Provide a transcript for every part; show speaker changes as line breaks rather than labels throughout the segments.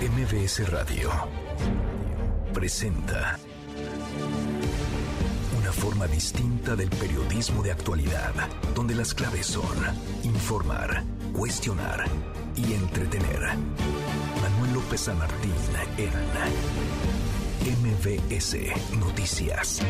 MBS Radio presenta una forma distinta del periodismo de actualidad, donde las claves son informar, cuestionar y entretener. Manuel López San Martín en MBS Noticias.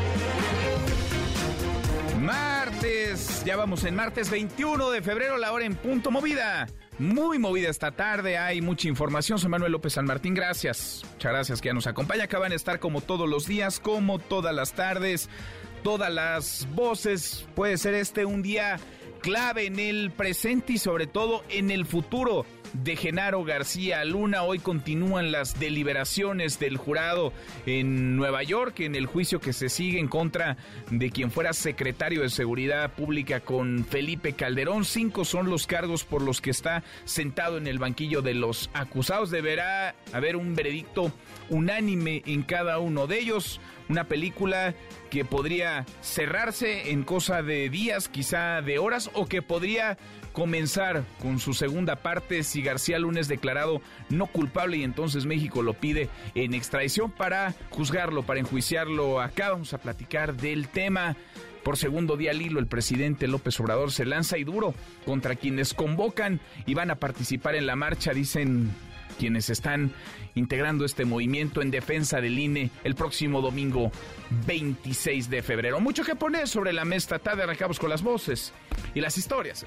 Martes, ya vamos en martes 21 de febrero, la hora en punto movida. Muy movida esta tarde, hay mucha información. Soy Manuel López San Martín, gracias. Muchas gracias que ya nos acompaña. Acaban de estar como todos los días, como todas las tardes, todas las voces. Puede ser este un día clave en el presente y sobre todo en el futuro de Genaro García Luna. Hoy continúan las deliberaciones del jurado en Nueva York en el juicio que se sigue en contra de quien fuera secretario de Seguridad Pública con Felipe Calderón. Cinco son los cargos por los que está sentado en el banquillo de los acusados. Deberá haber un veredicto unánime en cada uno de ellos. Una película que podría cerrarse en cosa de días, quizá de horas, o que podría comenzar con su segunda parte si García Lunes declarado no culpable y entonces México lo pide en extradición para juzgarlo, para enjuiciarlo acá. Vamos a platicar del tema. Por segundo día al hilo, el presidente López Obrador se lanza y duro contra quienes convocan y van a participar en la marcha, dicen quienes están integrando este movimiento en defensa del INE el próximo domingo 26 de febrero. Mucho que poner sobre la mesa tarde, arrancamos con las voces y las historias.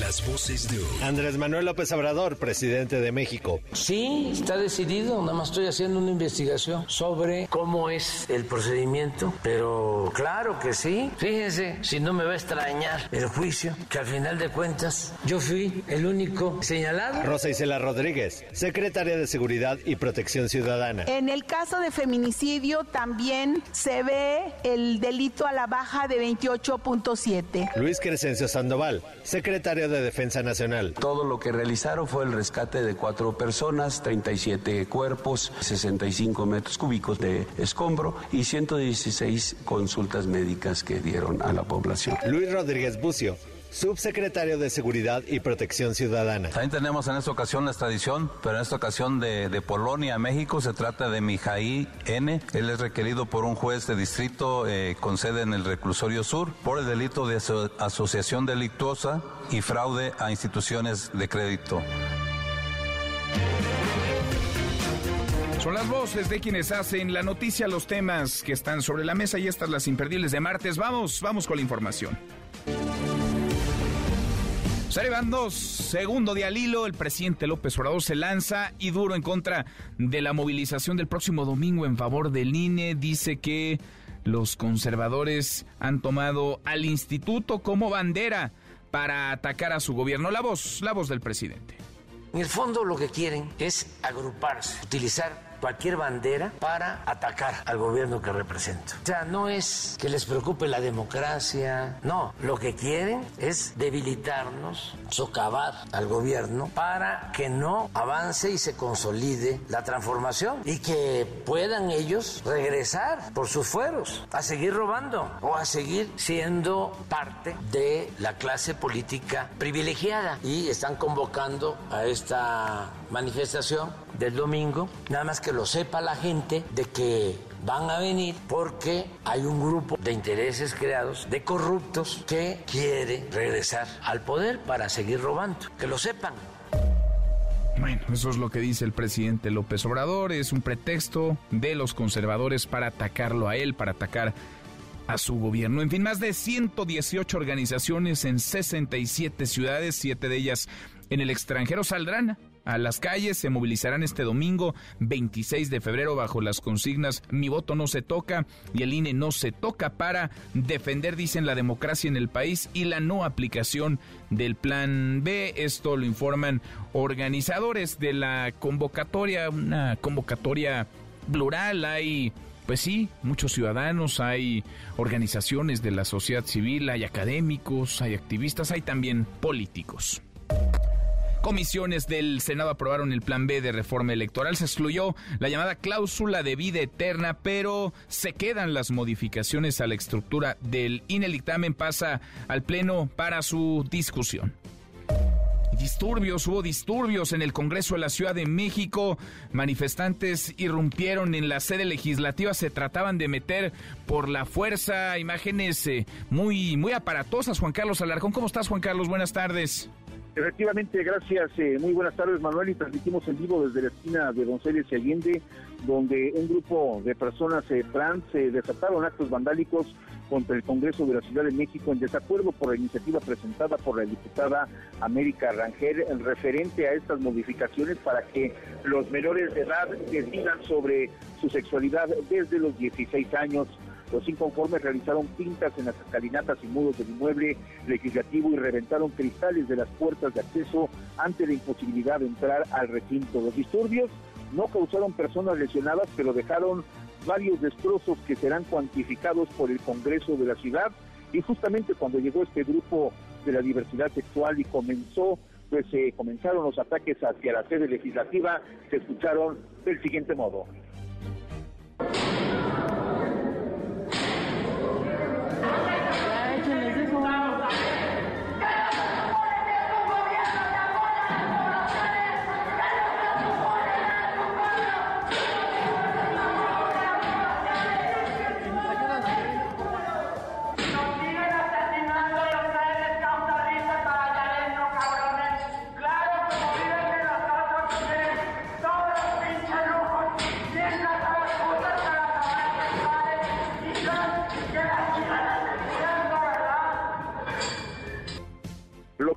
Las voces de hoy.
Andrés Manuel López Obrador, presidente de México.
Sí, está decidido, nada más estoy haciendo una investigación sobre cómo es el procedimiento, pero claro que sí. Fíjense, si no me va a extrañar el juicio, que al final de cuentas yo fui el único señalado.
Rosa Isela Rodríguez, secretaria de Seguridad y Protección Ciudadana.
En el caso de feminicidio también se ve el delito a la baja de 28.7.
Luis Crescencio Sandoval, secretario de Defensa Nacional.
Todo lo que realizaron fue el rescate de cuatro personas, 37 cuerpos, 65 metros cúbicos de escombro y 116 consultas médicas que dieron a la población.
Luis Rodríguez Bucio, subsecretario de Seguridad y Protección Ciudadana.
También tenemos en esta ocasión la extradición, pero en esta ocasión de, de Polonia a México. Se trata de Mijaí N. Él es requerido por un juez de distrito eh, con sede en el reclusorio sur por el delito de aso asociación delictuosa y fraude a instituciones de crédito.
Son las voces de quienes hacen la noticia, los temas que están sobre la mesa y estas las imperdibles de martes. Vamos, vamos con la información. Dos, segundo día al hilo, el presidente López Obrador se lanza y duro en contra de la movilización del próximo domingo en favor del INE. Dice que los conservadores han tomado al instituto como bandera para atacar a su gobierno. La voz, la voz del presidente.
En el fondo lo que quieren es agruparse, utilizar cualquier bandera para atacar al gobierno que represento. O sea, no es que les preocupe la democracia, no, lo que quieren es debilitarnos, socavar al gobierno para que no avance y se consolide la transformación y que puedan ellos regresar por sus fueros a seguir robando o a seguir siendo parte de la clase política privilegiada y están convocando a esta manifestación del domingo, nada más que lo sepa la gente de que van a venir porque hay un grupo de intereses creados, de corruptos, que quiere regresar al poder para seguir robando. Que lo sepan.
Bueno, eso es lo que dice el presidente López Obrador. Es un pretexto de los conservadores para atacarlo a él, para atacar a su gobierno. En fin, más de 118 organizaciones en 67 ciudades, siete de ellas en el extranjero, saldrán a las calles, se movilizarán este domingo 26 de febrero bajo las consignas Mi voto no se toca y el INE no se toca para defender, dicen, la democracia en el país y la no aplicación del plan B. Esto lo informan organizadores de la convocatoria, una convocatoria plural. Hay pues sí, muchos ciudadanos, hay organizaciones de la sociedad civil, hay académicos, hay activistas, hay también políticos. Comisiones del Senado aprobaron el plan B de reforma electoral. Se excluyó la llamada cláusula de vida eterna, pero se quedan las modificaciones a la estructura del INE. El pasa al Pleno para su discusión. Disturbios, hubo disturbios en el Congreso de la Ciudad de México. Manifestantes irrumpieron en la sede legislativa, se trataban de meter por la fuerza. Imágenes eh, muy, muy aparatosas. Juan Carlos Alarcón, ¿cómo estás, Juan Carlos? Buenas tardes.
Efectivamente, gracias. Eh, muy buenas tardes, Manuel. Y transmitimos en vivo desde la esquina de Donceles y Allende, donde un grupo de personas eh, trans eh, desataron actos vandálicos contra el Congreso de la Ciudad de México en desacuerdo por la iniciativa presentada por la diputada América Rangel en referente a estas modificaciones para que los menores de edad decidan sobre su sexualidad desde los 16 años. Los inconformes realizaron pintas en las escalinatas y muros del inmueble legislativo y reventaron cristales de las puertas de acceso ante la imposibilidad de entrar al recinto. Los disturbios no causaron personas lesionadas, pero dejaron varios destrozos que serán cuantificados por el Congreso de la ciudad. Y justamente cuando llegó este grupo de la diversidad sexual y comenzó, pues se comenzaron los ataques hacia la sede legislativa, se escucharon del siguiente modo.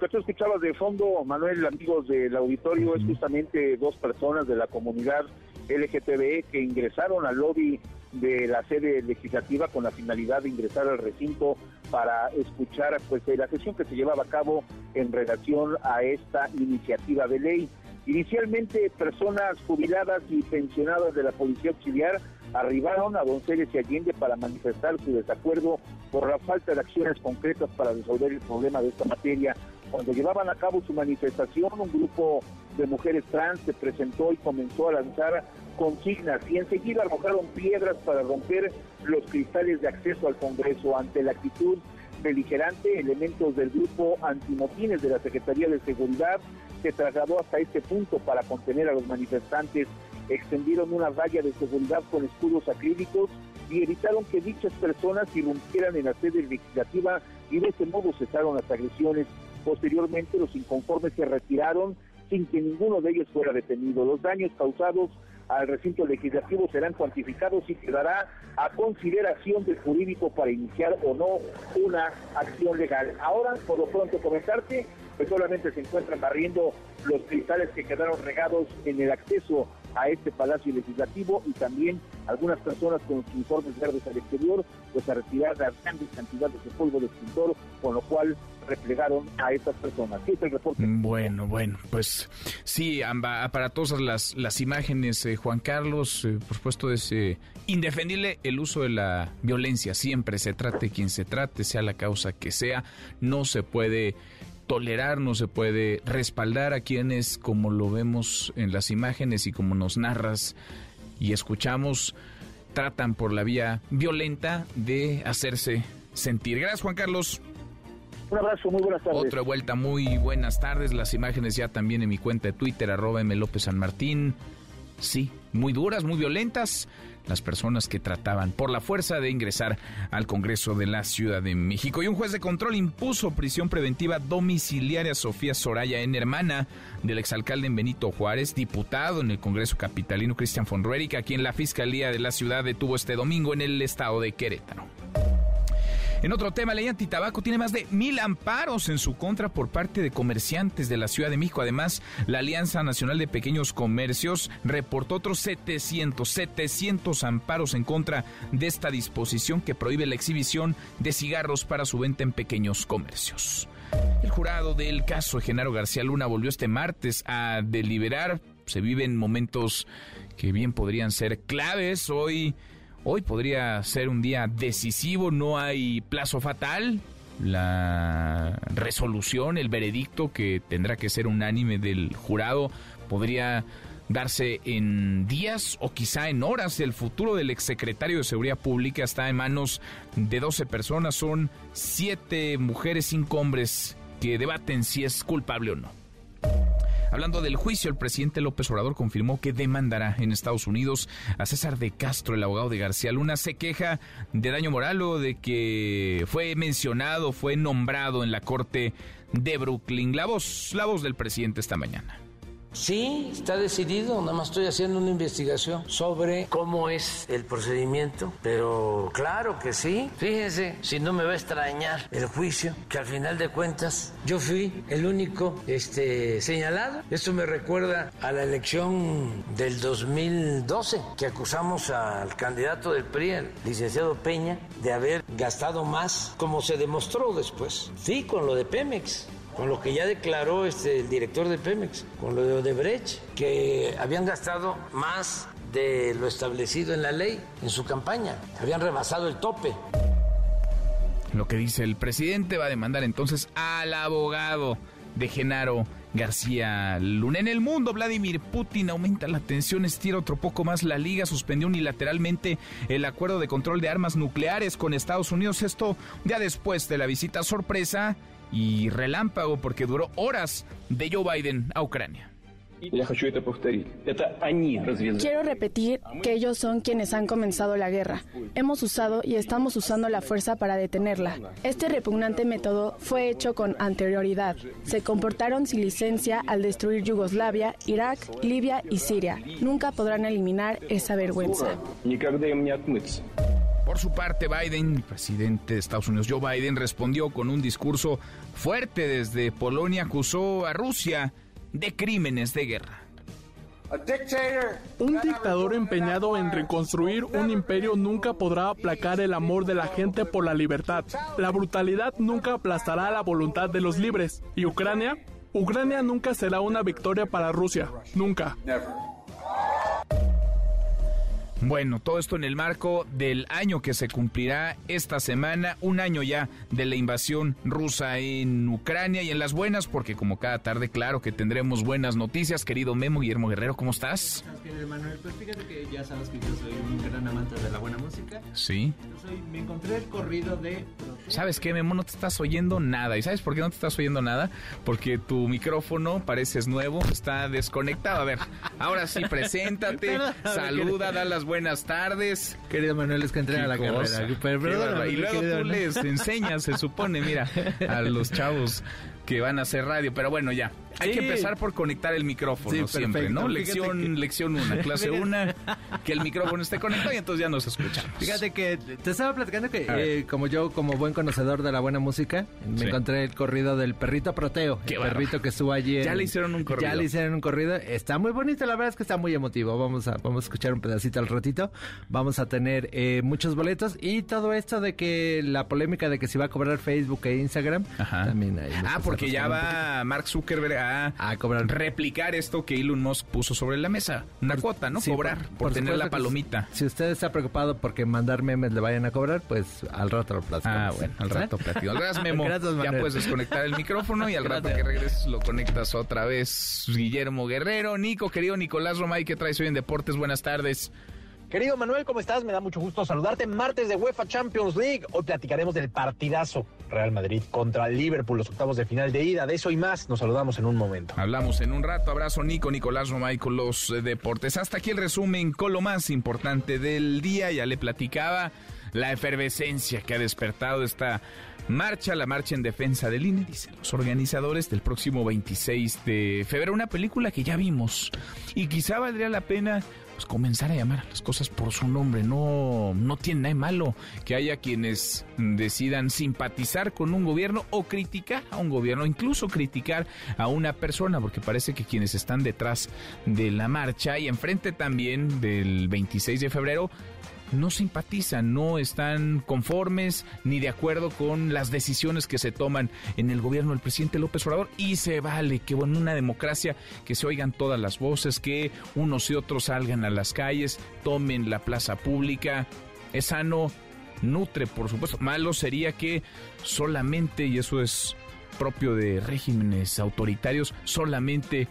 Que tú escuchabas de fondo, Manuel, amigos del auditorio, es justamente dos personas de la comunidad LGTB que ingresaron al lobby de la sede legislativa con la finalidad de ingresar al recinto para escuchar pues la sesión que se llevaba a cabo en relación a esta iniciativa de ley. Inicialmente personas jubiladas y pensionadas de la Policía Auxiliar arribaron a Donceles y Allende para manifestar su desacuerdo por la falta de acciones concretas para resolver el problema de esta materia. Cuando llevaban a cabo su manifestación, un grupo de mujeres trans se presentó y comenzó a lanzar consignas y enseguida arrojaron piedras para romper los cristales de acceso al Congreso ante la actitud beligerante, elementos del grupo antimotines de la Secretaría de Seguridad se trasladó hasta este punto para contener a los manifestantes extendieron una valla de seguridad con escudos acrílicos y evitaron que dichas personas irrumpieran en la sede legislativa y de ese modo cesaron las agresiones. Posteriormente los inconformes se retiraron sin que ninguno de ellos fuera detenido. Los daños causados al recinto legislativo serán cuantificados y quedará a consideración del jurídico para iniciar o no una acción legal. Ahora, por lo pronto comentarte, pues solamente se encuentran barriendo los cristales que quedaron regados en el acceso a este Palacio Legislativo y también algunas personas con sus uniformes verdes al exterior, pues a retirar las grandes cantidades de polvo de extintor, con lo cual replegaron a estas personas. ¿Qué es el reporte?
Bueno, bueno, pues sí, aparatosas las, las imágenes, eh, Juan Carlos, eh, por supuesto es eh, indefendible el uso de la violencia, siempre se trate quien se trate, sea la causa que sea, no se puede tolerar, no se puede respaldar a quienes, como lo vemos en las imágenes y como nos narras y escuchamos, tratan por la vía violenta de hacerse sentir. Gracias, Juan Carlos.
Un abrazo, muy buenas tardes.
Otra vuelta, muy buenas tardes. Las imágenes ya también en mi cuenta de Twitter, arroba M. López San Martín. Sí, muy duras, muy violentas las personas que trataban por la fuerza de ingresar al Congreso de la Ciudad de México. Y un juez de control impuso prisión preventiva domiciliaria a Sofía Soraya en hermana del exalcalde en Benito Juárez, diputado en el Congreso Capitalino Cristian von a quien la Fiscalía de la Ciudad detuvo este domingo en el estado de Querétaro. En otro tema, ley antitabaco tiene más de mil amparos en su contra por parte de comerciantes de la Ciudad de México. Además, la Alianza Nacional de Pequeños Comercios reportó otros 700, 700 amparos en contra de esta disposición que prohíbe la exhibición de cigarros para su venta en pequeños comercios. El jurado del caso Genaro García Luna volvió este martes a deliberar. Se viven momentos que bien podrían ser claves. Hoy Hoy podría ser un día decisivo, no hay plazo fatal. La resolución, el veredicto que tendrá que ser unánime del jurado podría darse en días o quizá en horas. El futuro del exsecretario de Seguridad Pública está en manos de 12 personas. Son 7 mujeres, 5 hombres que debaten si es culpable o no. Hablando del juicio, el presidente López Obrador confirmó que demandará en Estados Unidos a César de Castro, el abogado de García Luna. Se queja de daño moral o de que fue mencionado, fue nombrado en la corte de Brooklyn. La voz, la voz del presidente esta mañana.
Sí, está decidido, nada más estoy haciendo una investigación sobre cómo es el procedimiento, pero claro que sí. Fíjense, si no me va a extrañar el juicio, que al final de cuentas yo fui el único este, señalado. Esto me recuerda a la elección del 2012, que acusamos al candidato del PRI, el licenciado Peña, de haber gastado más, como se demostró después. Sí, con lo de Pemex con lo que ya declaró este, el director de Pemex, con lo de Odebrecht, que habían gastado más de lo establecido en la ley en su campaña, habían rebasado el tope.
Lo que dice el presidente va a demandar entonces al abogado de Genaro García Luna. En el mundo, Vladimir Putin aumenta la tensión, estira otro poco más la liga, suspendió unilateralmente el acuerdo de control de armas nucleares con Estados Unidos. Esto ya después de la visita sorpresa y relámpago porque duró horas de Joe Biden a Ucrania.
Quiero repetir que ellos son quienes han comenzado la guerra. Hemos usado y estamos usando la fuerza para detenerla. Este repugnante método fue hecho con anterioridad. Se comportaron sin licencia al destruir Yugoslavia, Irak, Libia y Siria. Nunca podrán eliminar esa vergüenza.
Por su parte, Biden, el presidente de Estados Unidos, Joe Biden, respondió con un discurso fuerte desde Polonia, acusó a Rusia de crímenes de guerra.
Un dictador empeñado en reconstruir un imperio nunca podrá aplacar el amor de la gente por la libertad. La brutalidad nunca aplastará la voluntad de los libres. ¿Y Ucrania? Ucrania nunca será una victoria para Rusia. Nunca.
Bueno, todo esto en el marco del año que se cumplirá esta semana, un año ya de la invasión rusa en Ucrania y en las buenas, porque como cada tarde, claro que tendremos buenas noticias. Querido Memo Guillermo Guerrero, ¿cómo estás?
Manuel, pues fíjate que ya sabes que yo soy un gran amante de la buena música.
Sí.
Me encontré el corrido de...
¿Sabes qué, Memo? No te estás oyendo nada. ¿Y sabes por qué no te estás oyendo nada? Porque tu micrófono, pareces nuevo, está desconectado. A ver, ahora sí, preséntate, saluda, da las buenas tardes.
Querido Manuel, es que entré a la carrera.
y luego tú les enseñas, se supone, mira, a los chavos que van a hacer radio, pero bueno, ya. Hay que empezar por conectar el micrófono siempre, ¿no? Lección lección 1, clase 1, que el micrófono esté conectado y entonces ya nos escuchamos.
Fíjate que te estaba platicando que eh, como yo, como buen conocedor de la buena música, me encontré el corrido del perrito Proteo, el perrito que estuvo allí.
Ya le hicieron un corrido.
Ya le hicieron un corrido. Está muy bonito, la verdad es que está muy emotivo. Vamos a, vamos a escuchar un pedacito al ratito. Vamos a tener eh, muchos boletos y todo esto de que la polémica de que se va a cobrar Facebook e Instagram, también hay.
Ah, porque ya va Mark Zuckerberg a, cobrar. replicar esto que Elon Musk puso sobre la mesa. Una cuota, ¿no? cobrar por, tener la palomita.
Si usted está preocupado porque mandar memes le vayan a cobrar, pues al rato lo platicamos.
Ah, bueno, al rato ¿Eh? platico. Gracias, Memo. ya puedes desconectar el micrófono y al rato que regreses lo conectas otra vez. Guillermo Guerrero, Nico, querido Nicolás Romay, ¿qué traes hoy en Deportes? Buenas tardes.
Querido Manuel, ¿cómo estás? Me da mucho gusto saludarte. Martes de UEFA Champions League. Hoy platicaremos del partidazo Real Madrid contra Liverpool, los octavos de final de ida. De eso y más, nos saludamos en un momento.
Hablamos en un rato. Abrazo, Nico, Nicolás Romay con los eh, deportes. Hasta aquí el resumen con lo más importante del día. Ya le platicaba la efervescencia que ha despertado esta marcha, la marcha en defensa del INE, dicen los organizadores del próximo 26 de febrero. Una película que ya vimos y quizá valdría la pena pues, comenzar a llamar a las cosas por su nombre. No, no tiene nada de malo que haya quienes decidan simpatizar con un gobierno o criticar a un gobierno, incluso criticar a una persona, porque parece que quienes están detrás de la marcha y enfrente también del 26 de febrero no simpatizan, no están conformes ni de acuerdo con las decisiones que se toman en el gobierno del presidente López Obrador y se vale que en una democracia que se oigan todas las voces, que unos y otros salgan a las calles, tomen la plaza pública, es sano, nutre por supuesto. Malo sería que solamente, y eso es propio de regímenes autoritarios, solamente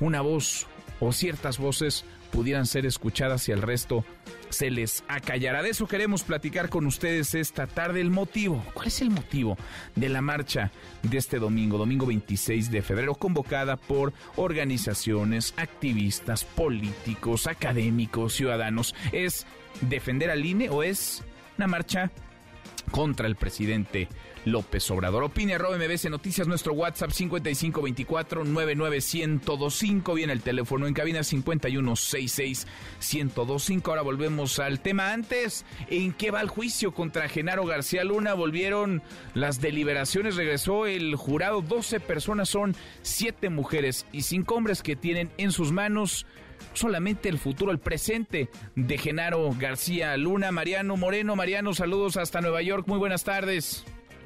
una voz o ciertas voces pudieran ser escuchadas y el resto se les acallará. De eso queremos platicar con ustedes esta tarde. El motivo, ¿cuál es el motivo de la marcha de este domingo, domingo 26 de febrero, convocada por organizaciones, activistas, políticos, académicos, ciudadanos? ¿Es defender al INE o es una marcha contra el presidente López Obrador. Opine arroba MBC Noticias, nuestro WhatsApp 5524-99125. Viene el teléfono en cabina 5166-1025. Ahora volvemos al tema antes. ¿En qué va el juicio contra Genaro García Luna? Volvieron las deliberaciones, regresó el jurado. 12 personas son 7 mujeres y 5 hombres que tienen en sus manos solamente el futuro, el presente de Genaro García Luna. Mariano Moreno, Mariano, saludos hasta Nueva York. Muy buenas tardes.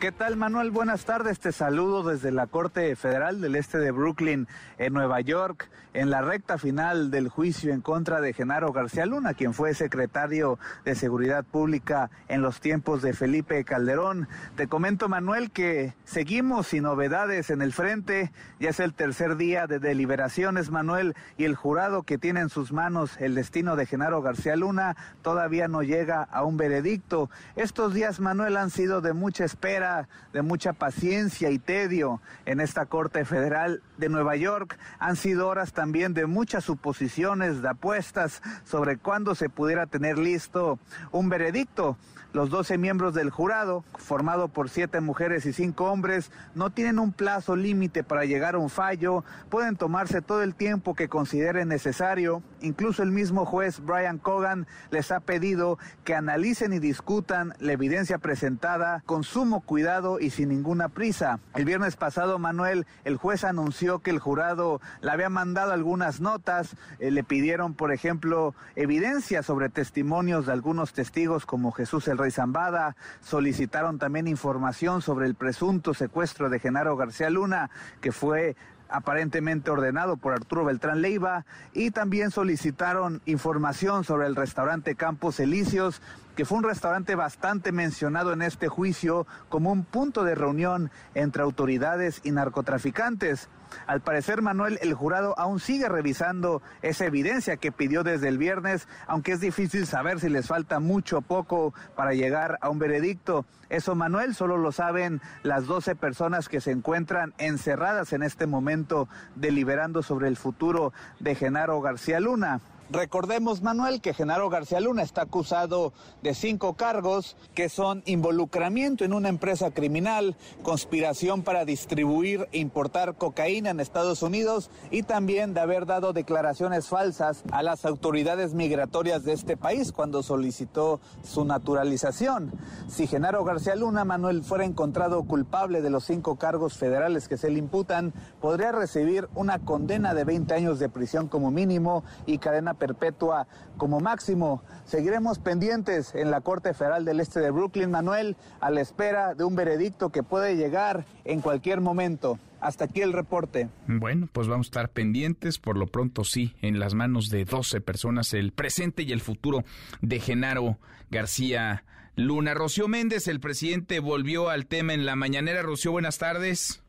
¿Qué tal, Manuel? Buenas tardes. Te saludo desde la Corte Federal del Este de Brooklyn, en Nueva York, en la recta final del juicio en contra de Genaro García Luna, quien fue secretario de Seguridad Pública en los tiempos de Felipe Calderón. Te comento, Manuel, que seguimos sin novedades en el frente. Ya es el tercer día de deliberaciones, Manuel, y el jurado que tiene en sus manos el destino de Genaro García Luna todavía no llega a un veredicto. Estos días, Manuel, han sido de mucha espera de mucha paciencia y tedio en esta Corte Federal de Nueva York. Han sido horas también de muchas suposiciones, de apuestas sobre cuándo se pudiera tener listo un veredicto. Los 12 miembros del jurado, formado por siete mujeres y cinco hombres, no tienen un plazo límite para llegar a un fallo, pueden tomarse todo el tiempo que consideren necesario. Incluso el mismo juez Brian Cogan les ha pedido que analicen y discutan la evidencia presentada con sumo cuidado y sin ninguna prisa. El viernes pasado, Manuel, el juez anunció que el jurado le había mandado algunas notas, eh, le pidieron, por ejemplo, evidencia sobre testimonios de algunos testigos como Jesús el Rey Zambada, solicitaron también información sobre el presunto secuestro de Genaro García Luna, que fue aparentemente ordenado por Arturo Beltrán Leiva, y también solicitaron información sobre el restaurante Campos Elíseos, que fue un restaurante bastante mencionado en este juicio como un punto de reunión entre autoridades y narcotraficantes. Al parecer, Manuel, el jurado aún sigue revisando esa evidencia que pidió desde el viernes, aunque es difícil saber si les falta mucho o poco para llegar a un veredicto. Eso, Manuel, solo lo saben las 12 personas que se encuentran encerradas en este momento deliberando sobre el futuro de Genaro García Luna. Recordemos, Manuel, que Genaro García Luna está acusado de cinco cargos que son involucramiento en una empresa criminal, conspiración para distribuir e importar cocaína en Estados Unidos y también de haber dado declaraciones falsas a las autoridades migratorias de este país cuando solicitó su naturalización. Si Genaro García Luna, Manuel, fuera encontrado culpable de los cinco cargos federales que se le imputan, podría recibir una condena de 20 años de prisión como mínimo y cadena perpetua como máximo. Seguiremos pendientes en la Corte Federal del Este de Brooklyn, Manuel, a la espera de un veredicto que puede llegar en cualquier momento. Hasta aquí el reporte.
Bueno, pues vamos a estar pendientes. Por lo pronto, sí, en las manos de 12 personas, el presente y el futuro de Genaro García Luna. Rocío Méndez, el presidente, volvió al tema en la mañanera. Rocío, buenas tardes.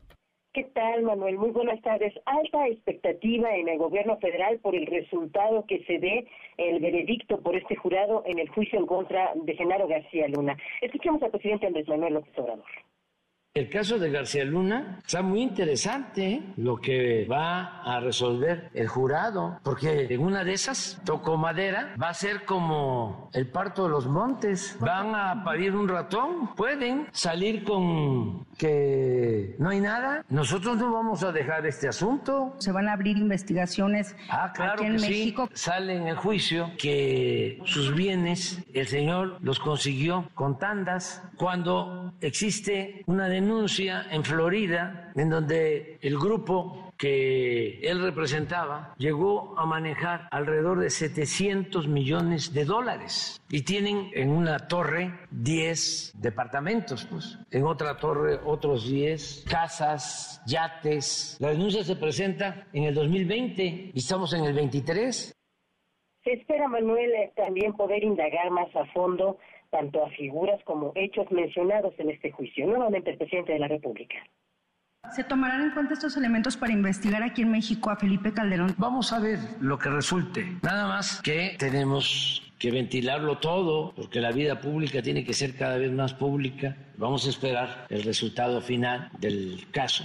¿Qué tal, Manuel? Muy buenas tardes. Alta expectativa en el gobierno federal por el resultado que se dé el veredicto por este jurado en el juicio en contra de Genaro García Luna. Escuchemos al presidente Andrés Manuel López Obrador.
El caso de García Luna está muy interesante ¿eh? lo que va a resolver el jurado, porque en una de esas, tocó madera, va a ser como el parto de los montes. Van a parir un ratón, pueden salir con que no hay nada. Nosotros no vamos a dejar este asunto.
Se van a abrir investigaciones
ah, claro
aquí en
que
México.
Sí. Sale en el juicio que sus bienes el señor los consiguió con tandas cuando existe una denuncia denuncia en Florida en donde el grupo que él representaba llegó a manejar alrededor de 700 millones de dólares y tienen en una torre 10 departamentos, pues, en otra torre otros 10 casas, yates. La denuncia se presenta en el 2020 y estamos en el 23.
Se espera, Manuel, también poder indagar más a fondo tanto a figuras como hechos mencionados en este juicio. Nuevamente el presidente de la República.
¿Se tomarán en cuenta estos elementos para investigar aquí en México a Felipe Calderón?
Vamos a ver lo que resulte. Nada más que tenemos que ventilarlo todo, porque la vida pública tiene que ser cada vez más pública. Vamos a esperar el resultado final del caso.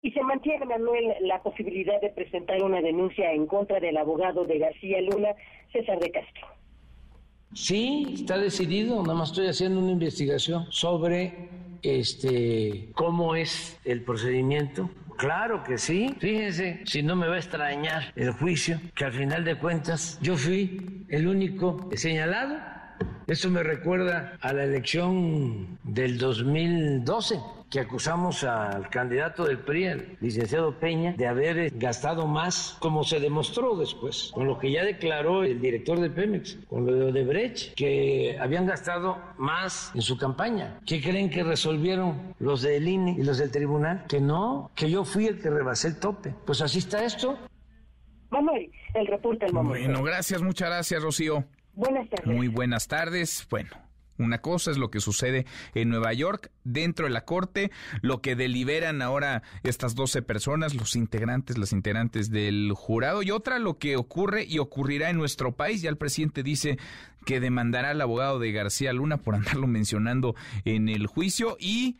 Y se mantiene, Manuel, la posibilidad de presentar una denuncia en contra del abogado de García Luna, César de Castro.
Sí, está decidido, nada más estoy haciendo una investigación sobre este cómo es el procedimiento. Claro que sí. Fíjense, si no me va a extrañar el juicio, que al final de cuentas yo fui el único señalado. Eso me recuerda a la elección del 2012 que acusamos al candidato del PRI, el licenciado Peña, de haber gastado más, como se demostró después, con lo que ya declaró el director de Pemex, con lo de Odebrecht, que habían gastado más en su campaña. ¿Qué creen que resolvieron los del INE y los del tribunal? Que no, que yo fui el que rebasé el tope. Pues así está esto.
Manuel, el reporte del momento.
Bueno, gracias, muchas gracias, Rocío.
Buenas tardes.
Muy buenas tardes. Bueno, una cosa es lo que sucede en Nueva York, dentro de la corte, lo que deliberan ahora estas 12 personas, los integrantes, las integrantes del jurado, y otra lo que ocurre y ocurrirá en nuestro país. Ya el presidente dice que demandará al abogado de García Luna por andarlo mencionando en el juicio y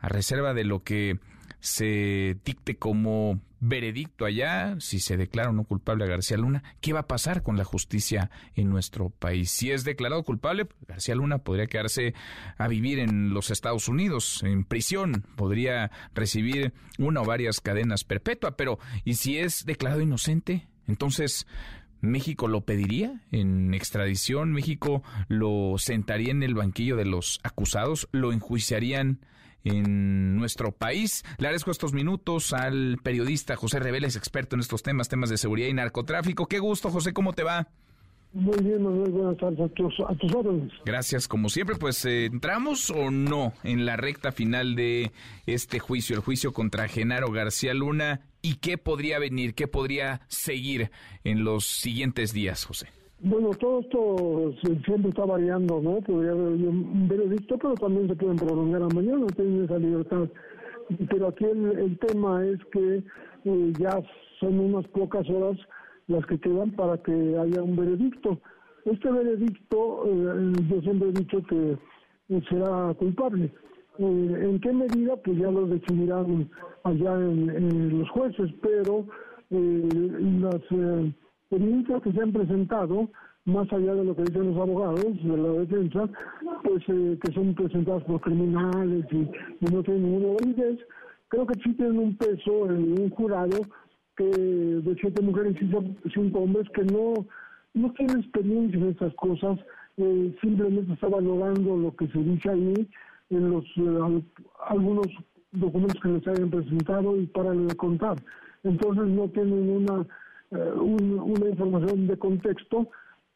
a reserva de lo que se dicte como veredicto allá, si se declara o no culpable a García Luna, ¿qué va a pasar con la justicia en nuestro país? Si es declarado culpable, García Luna podría quedarse a vivir en los Estados Unidos, en prisión, podría recibir una o varias cadenas perpetuas, pero ¿y si es declarado inocente? Entonces, México lo pediría en extradición, México lo sentaría en el banquillo de los acusados, lo enjuiciarían en nuestro país. Le agradezco estos minutos al periodista José Reveles, experto en estos temas, temas de seguridad y narcotráfico. Qué gusto, José, ¿cómo te va?
Muy bien, Manuel, buenas tardes a tus, a tus órdenes.
Gracias, como siempre, pues eh, entramos o no en la recta final de este juicio, el juicio contra Genaro García Luna, y qué podría venir, qué podría seguir en los siguientes días, José.
Bueno, todo esto siempre está variando, ¿no? Podría haber un veredicto, pero también se pueden prolongar a mañana, tienen esa libertad. Pero aquí el, tema es que eh, ya son unas pocas horas las que quedan para que haya un veredicto. Este veredicto, eh, yo siempre he dicho que será culpable. Eh, ¿En qué medida? Pues ya lo decidirán allá en, los jueces, pero las evidencias que se han presentado, más allá de lo que dicen los abogados de la defensa, pues eh, que son presentadas por criminales y, no tienen ninguna validez, creo que sí tienen un peso en un jurado que de siete mujeres y cinco hombres que no, no tienen experiencia en estas cosas, eh, simplemente está valorando lo que se dice ahí en los eh, algunos documentos que les hayan presentado y para de contar. Entonces no tienen una eh, una información de contexto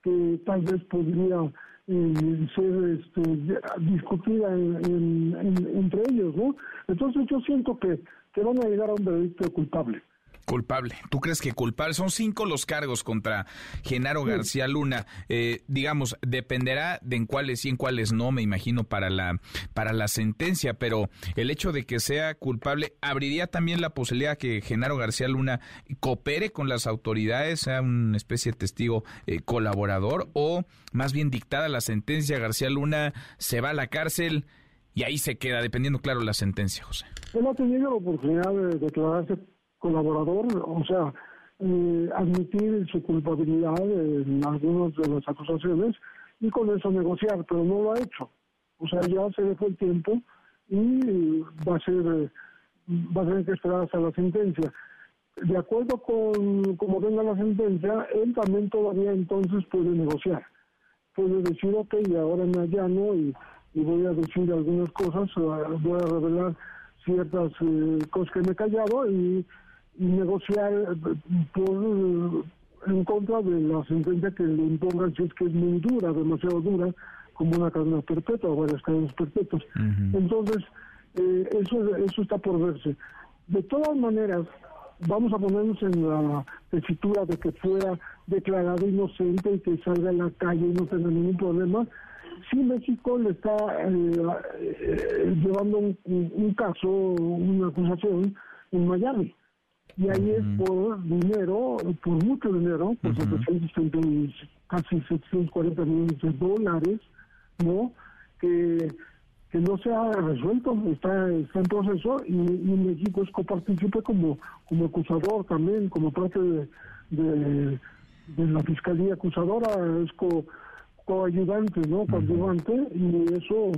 que tal vez podría eh, ser este, discutida entre ellos, ¿no? Entonces yo siento que, que van a llegar a un veredicto culpable.
Culpable. ¿Tú crees que culpable? Son cinco los cargos contra Genaro García Luna. Eh, digamos, dependerá de en cuáles sí, en cuáles no, me imagino, para la, para la sentencia, pero el hecho de que sea culpable, ¿abriría también la posibilidad que Genaro García Luna coopere con las autoridades, sea una especie de testigo eh, colaborador, o más bien dictada la sentencia, García Luna se va a la cárcel y ahí se queda, dependiendo, claro, la sentencia, José?
Él ha tenido la oportunidad de declararse colaborador, o sea, eh, admitir su culpabilidad en algunas de las acusaciones y con eso negociar, pero no lo ha hecho. O sea, ya se dejó el tiempo y va a ser va a tener que esperar hasta la sentencia. De acuerdo con como venga la sentencia, él también todavía entonces puede negociar. Puede decir, ok, ahora me allano y, y voy a decir algunas cosas, voy a revelar ciertas eh, cosas que me he callado y negociar eh, por, en contra de la sentencia que le impongan si es que es muy dura, demasiado dura, como una cadena perpetua o varias cadenas perpetuas. Entonces, eh, eso, eso está por verse. De todas maneras, vamos a ponernos en la tesitura de que fuera declarado inocente y que salga a la calle y no tenga ningún problema. Si México le está eh, llevando un, un caso, una acusación en Miami y ahí es por dinero, por mucho dinero, por 730, casi 740 millones de dólares, ¿no? Que, que no se ha resuelto, está, está en proceso y, México es copartícipe como, como acusador también, como parte de, de, la Fiscalía acusadora, es co, coayudante, ¿no? Coayudante, y eso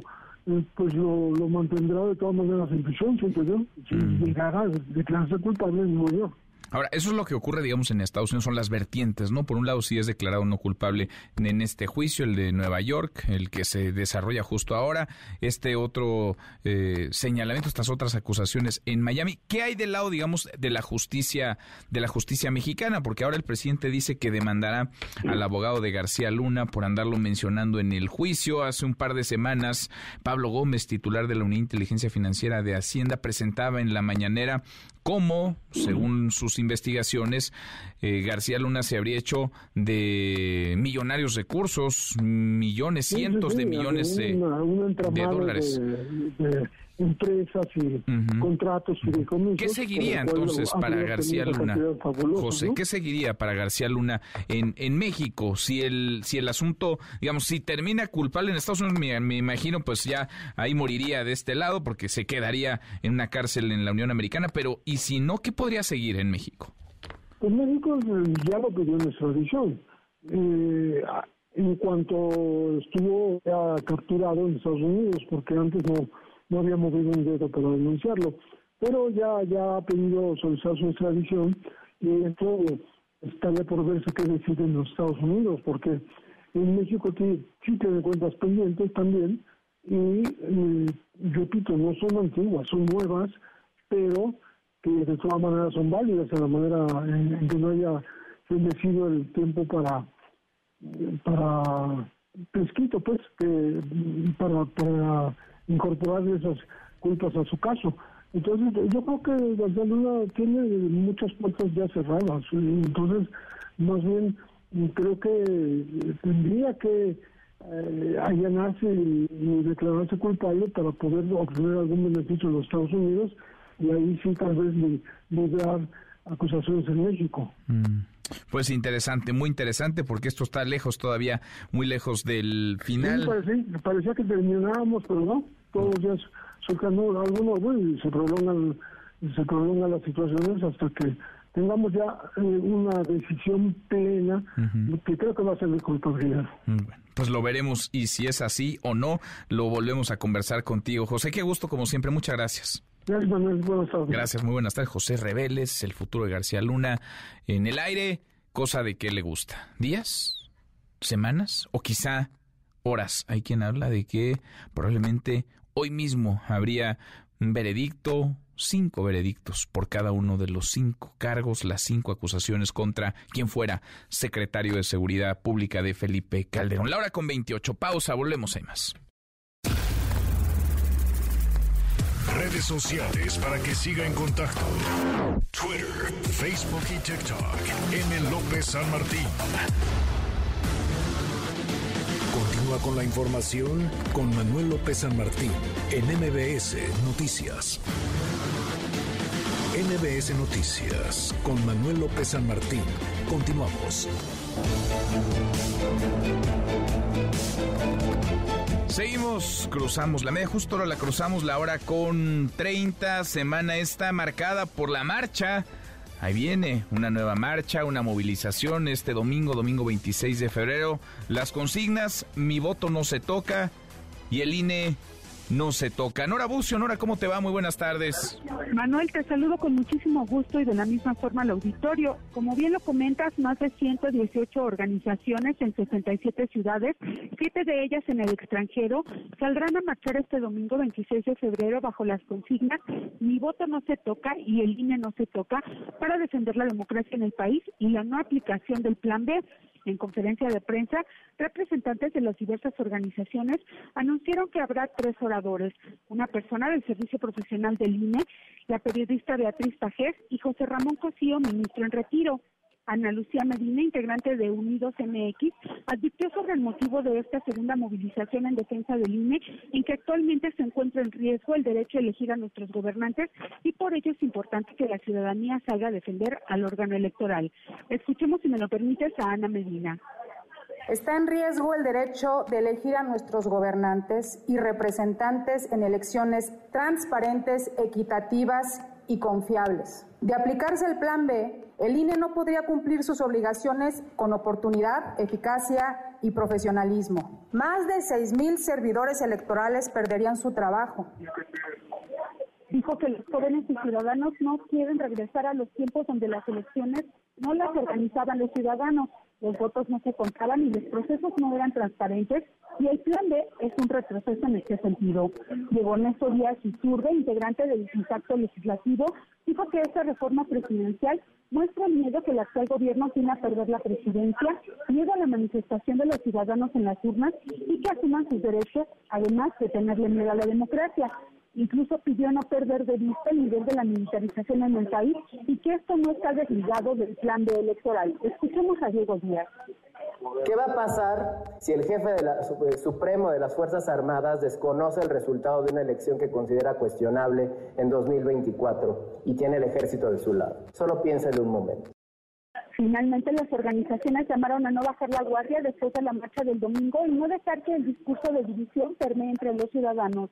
pues lo, lo, mantendrá de todas maneras en prisión, siempre yo. Si llegara a declararse culpable, no yo.
Ahora, eso es lo que ocurre, digamos, en Estados Unidos, son las vertientes, ¿no? Por un lado, sí es declarado no culpable en este juicio, el de Nueva York, el que se desarrolla justo ahora, este otro eh, señalamiento, estas otras acusaciones en Miami. ¿Qué hay del lado, digamos, de la justicia, de la justicia mexicana? Porque ahora el presidente dice que demandará al abogado de García Luna por andarlo mencionando en el juicio. Hace un par de semanas, Pablo Gómez, titular de la Unidad de Inteligencia Financiera de Hacienda, presentaba en la mañanera cómo, según sus investigaciones, eh, García Luna se habría hecho de millonarios recursos, millones, cientos de millones de, dólares.
De, empresas y contratos y
¿Qué seguiría entonces para García Luna, José? ¿Qué seguiría para García Luna en, en México si el si el asunto, digamos, si termina culpable en Estados Unidos, me, me, imagino, pues ya ahí moriría de este lado porque se quedaría en una cárcel en la Unión Americana, pero ¿y si no, qué podría seguir en México?
Pues México ya lo pidió en extradición. Eh, en cuanto estuvo ya capturado en Estados Unidos, porque antes no no había movido un dedo para denunciarlo, pero ya, ya ha pedido solicitar su extradición y esto estaría por verse qué deciden los Estados Unidos, porque en México sí tiene cuentas pendientes también y, eh, repito, no son antiguas, son nuevas, pero que de todas maneras son válidas en la manera en, que no haya bendecido el tiempo para para prescrito pues que para para incorporar esas culpas a su caso. Entonces, yo creo que García Luna tiene muchas puertas ya cerradas. Entonces, más bien, creo que tendría que eh, allanarse y, declararse culpable para poder obtener algún beneficio en los Estados Unidos y ahí sí tal vez lograr acusaciones en México.
Mm. Pues interesante, muy interesante, porque esto está lejos todavía, muy lejos del final.
Sí, parecía, que terminábamos, pero no, todos los días surcan algunos, bueno, y se prolongan, se prolongan las situaciones hasta que tengamos ya eh, una decisión plena, que creo que va a ser de culpabilidad.
Mm, pues lo veremos y si es así o no, lo volvemos a conversar contigo. José, qué gusto como siempre, muchas gracias.
Gracias, Manuel. Tardes.
Muy buenas tardes. José Reveles, el futuro de García Luna en el aire, cosa de que le gusta. ¿Días? ¿Semanas? ¿O quizá horas? Hay quien habla de que probablemente hoy mismo habría un veredicto, cinco veredictos por cada uno de los cinco cargos, las cinco acusaciones contra quien fuera secretario de Seguridad Pública de Felipe Calderón. La hora con 28. Pausa, volvemos, hay más.
Redes sociales para que siga en contacto: Twitter, Facebook y TikTok. M. López San Martín. Continúa con la información con Manuel López San Martín en MBS Noticias. MBS Noticias con Manuel López San Martín. Continuamos.
Seguimos, cruzamos la media, justo ahora la cruzamos la hora con 30, semana está marcada por la marcha. Ahí viene una nueva marcha, una movilización este domingo, domingo 26 de febrero. Las consignas, mi voto no se toca y el INE no se toca. Nora Bucio, Nora, ¿cómo te va? Muy buenas tardes.
Manuel, te saludo con muchísimo gusto y de la misma forma al auditorio. Como bien lo comentas, más de 118 organizaciones en 67 ciudades, siete de ellas en el extranjero, saldrán a marchar este domingo 26 de febrero bajo las consignas Mi voto no se toca y el INE no se toca para defender la democracia en el país y la no aplicación del Plan B. En conferencia de prensa, representantes de las diversas organizaciones anunciaron que habrá tres oradores, una persona del Servicio Profesional del INE, la periodista Beatriz Pajés y José Ramón Cosío, ministro en retiro.
Ana Lucía Medina, integrante de Unidos MX, advirtió sobre el motivo de esta segunda movilización en defensa del INE, en que actualmente se encuentra en riesgo el derecho a elegir a nuestros gobernantes y por ello es importante que la ciudadanía salga a defender al órgano electoral. Escuchemos, si me lo permites, a Ana Medina.
Está en riesgo el derecho de elegir a nuestros gobernantes y representantes en elecciones transparentes, equitativas y confiables. De aplicarse el Plan B, el INE no podría cumplir sus obligaciones con oportunidad, eficacia y profesionalismo. Más de 6.000 servidores electorales perderían su trabajo.
Dijo que los jóvenes y ciudadanos no quieren regresar a los tiempos donde las elecciones no las organizaban los ciudadanos, los votos no se contaban y los procesos no eran transparentes y el plan B es un retroceso en este sentido. Llegó Néstor Díaz Iturbe, integrante del impacto legislativo, dijo que esta reforma presidencial muestra el miedo que el actual gobierno tiene a perder la presidencia, miedo a la manifestación de los ciudadanos en las urnas y que asuman sus derechos, además de tenerle miedo a la democracia. Incluso pidió no perder de vista el nivel de la militarización en el país y que esto no está desligado del plan de electoral. Escuchemos a Diego Díaz.
¿Qué va a pasar si el jefe de la, eh, supremo de las Fuerzas Armadas desconoce el resultado de una elección que considera cuestionable en 2024 y tiene el ejército de su lado? Solo piénselo un momento.
Finalmente, las organizaciones llamaron a no bajar la guardia después de la marcha del domingo y no dejar que el discurso de división permee entre los ciudadanos.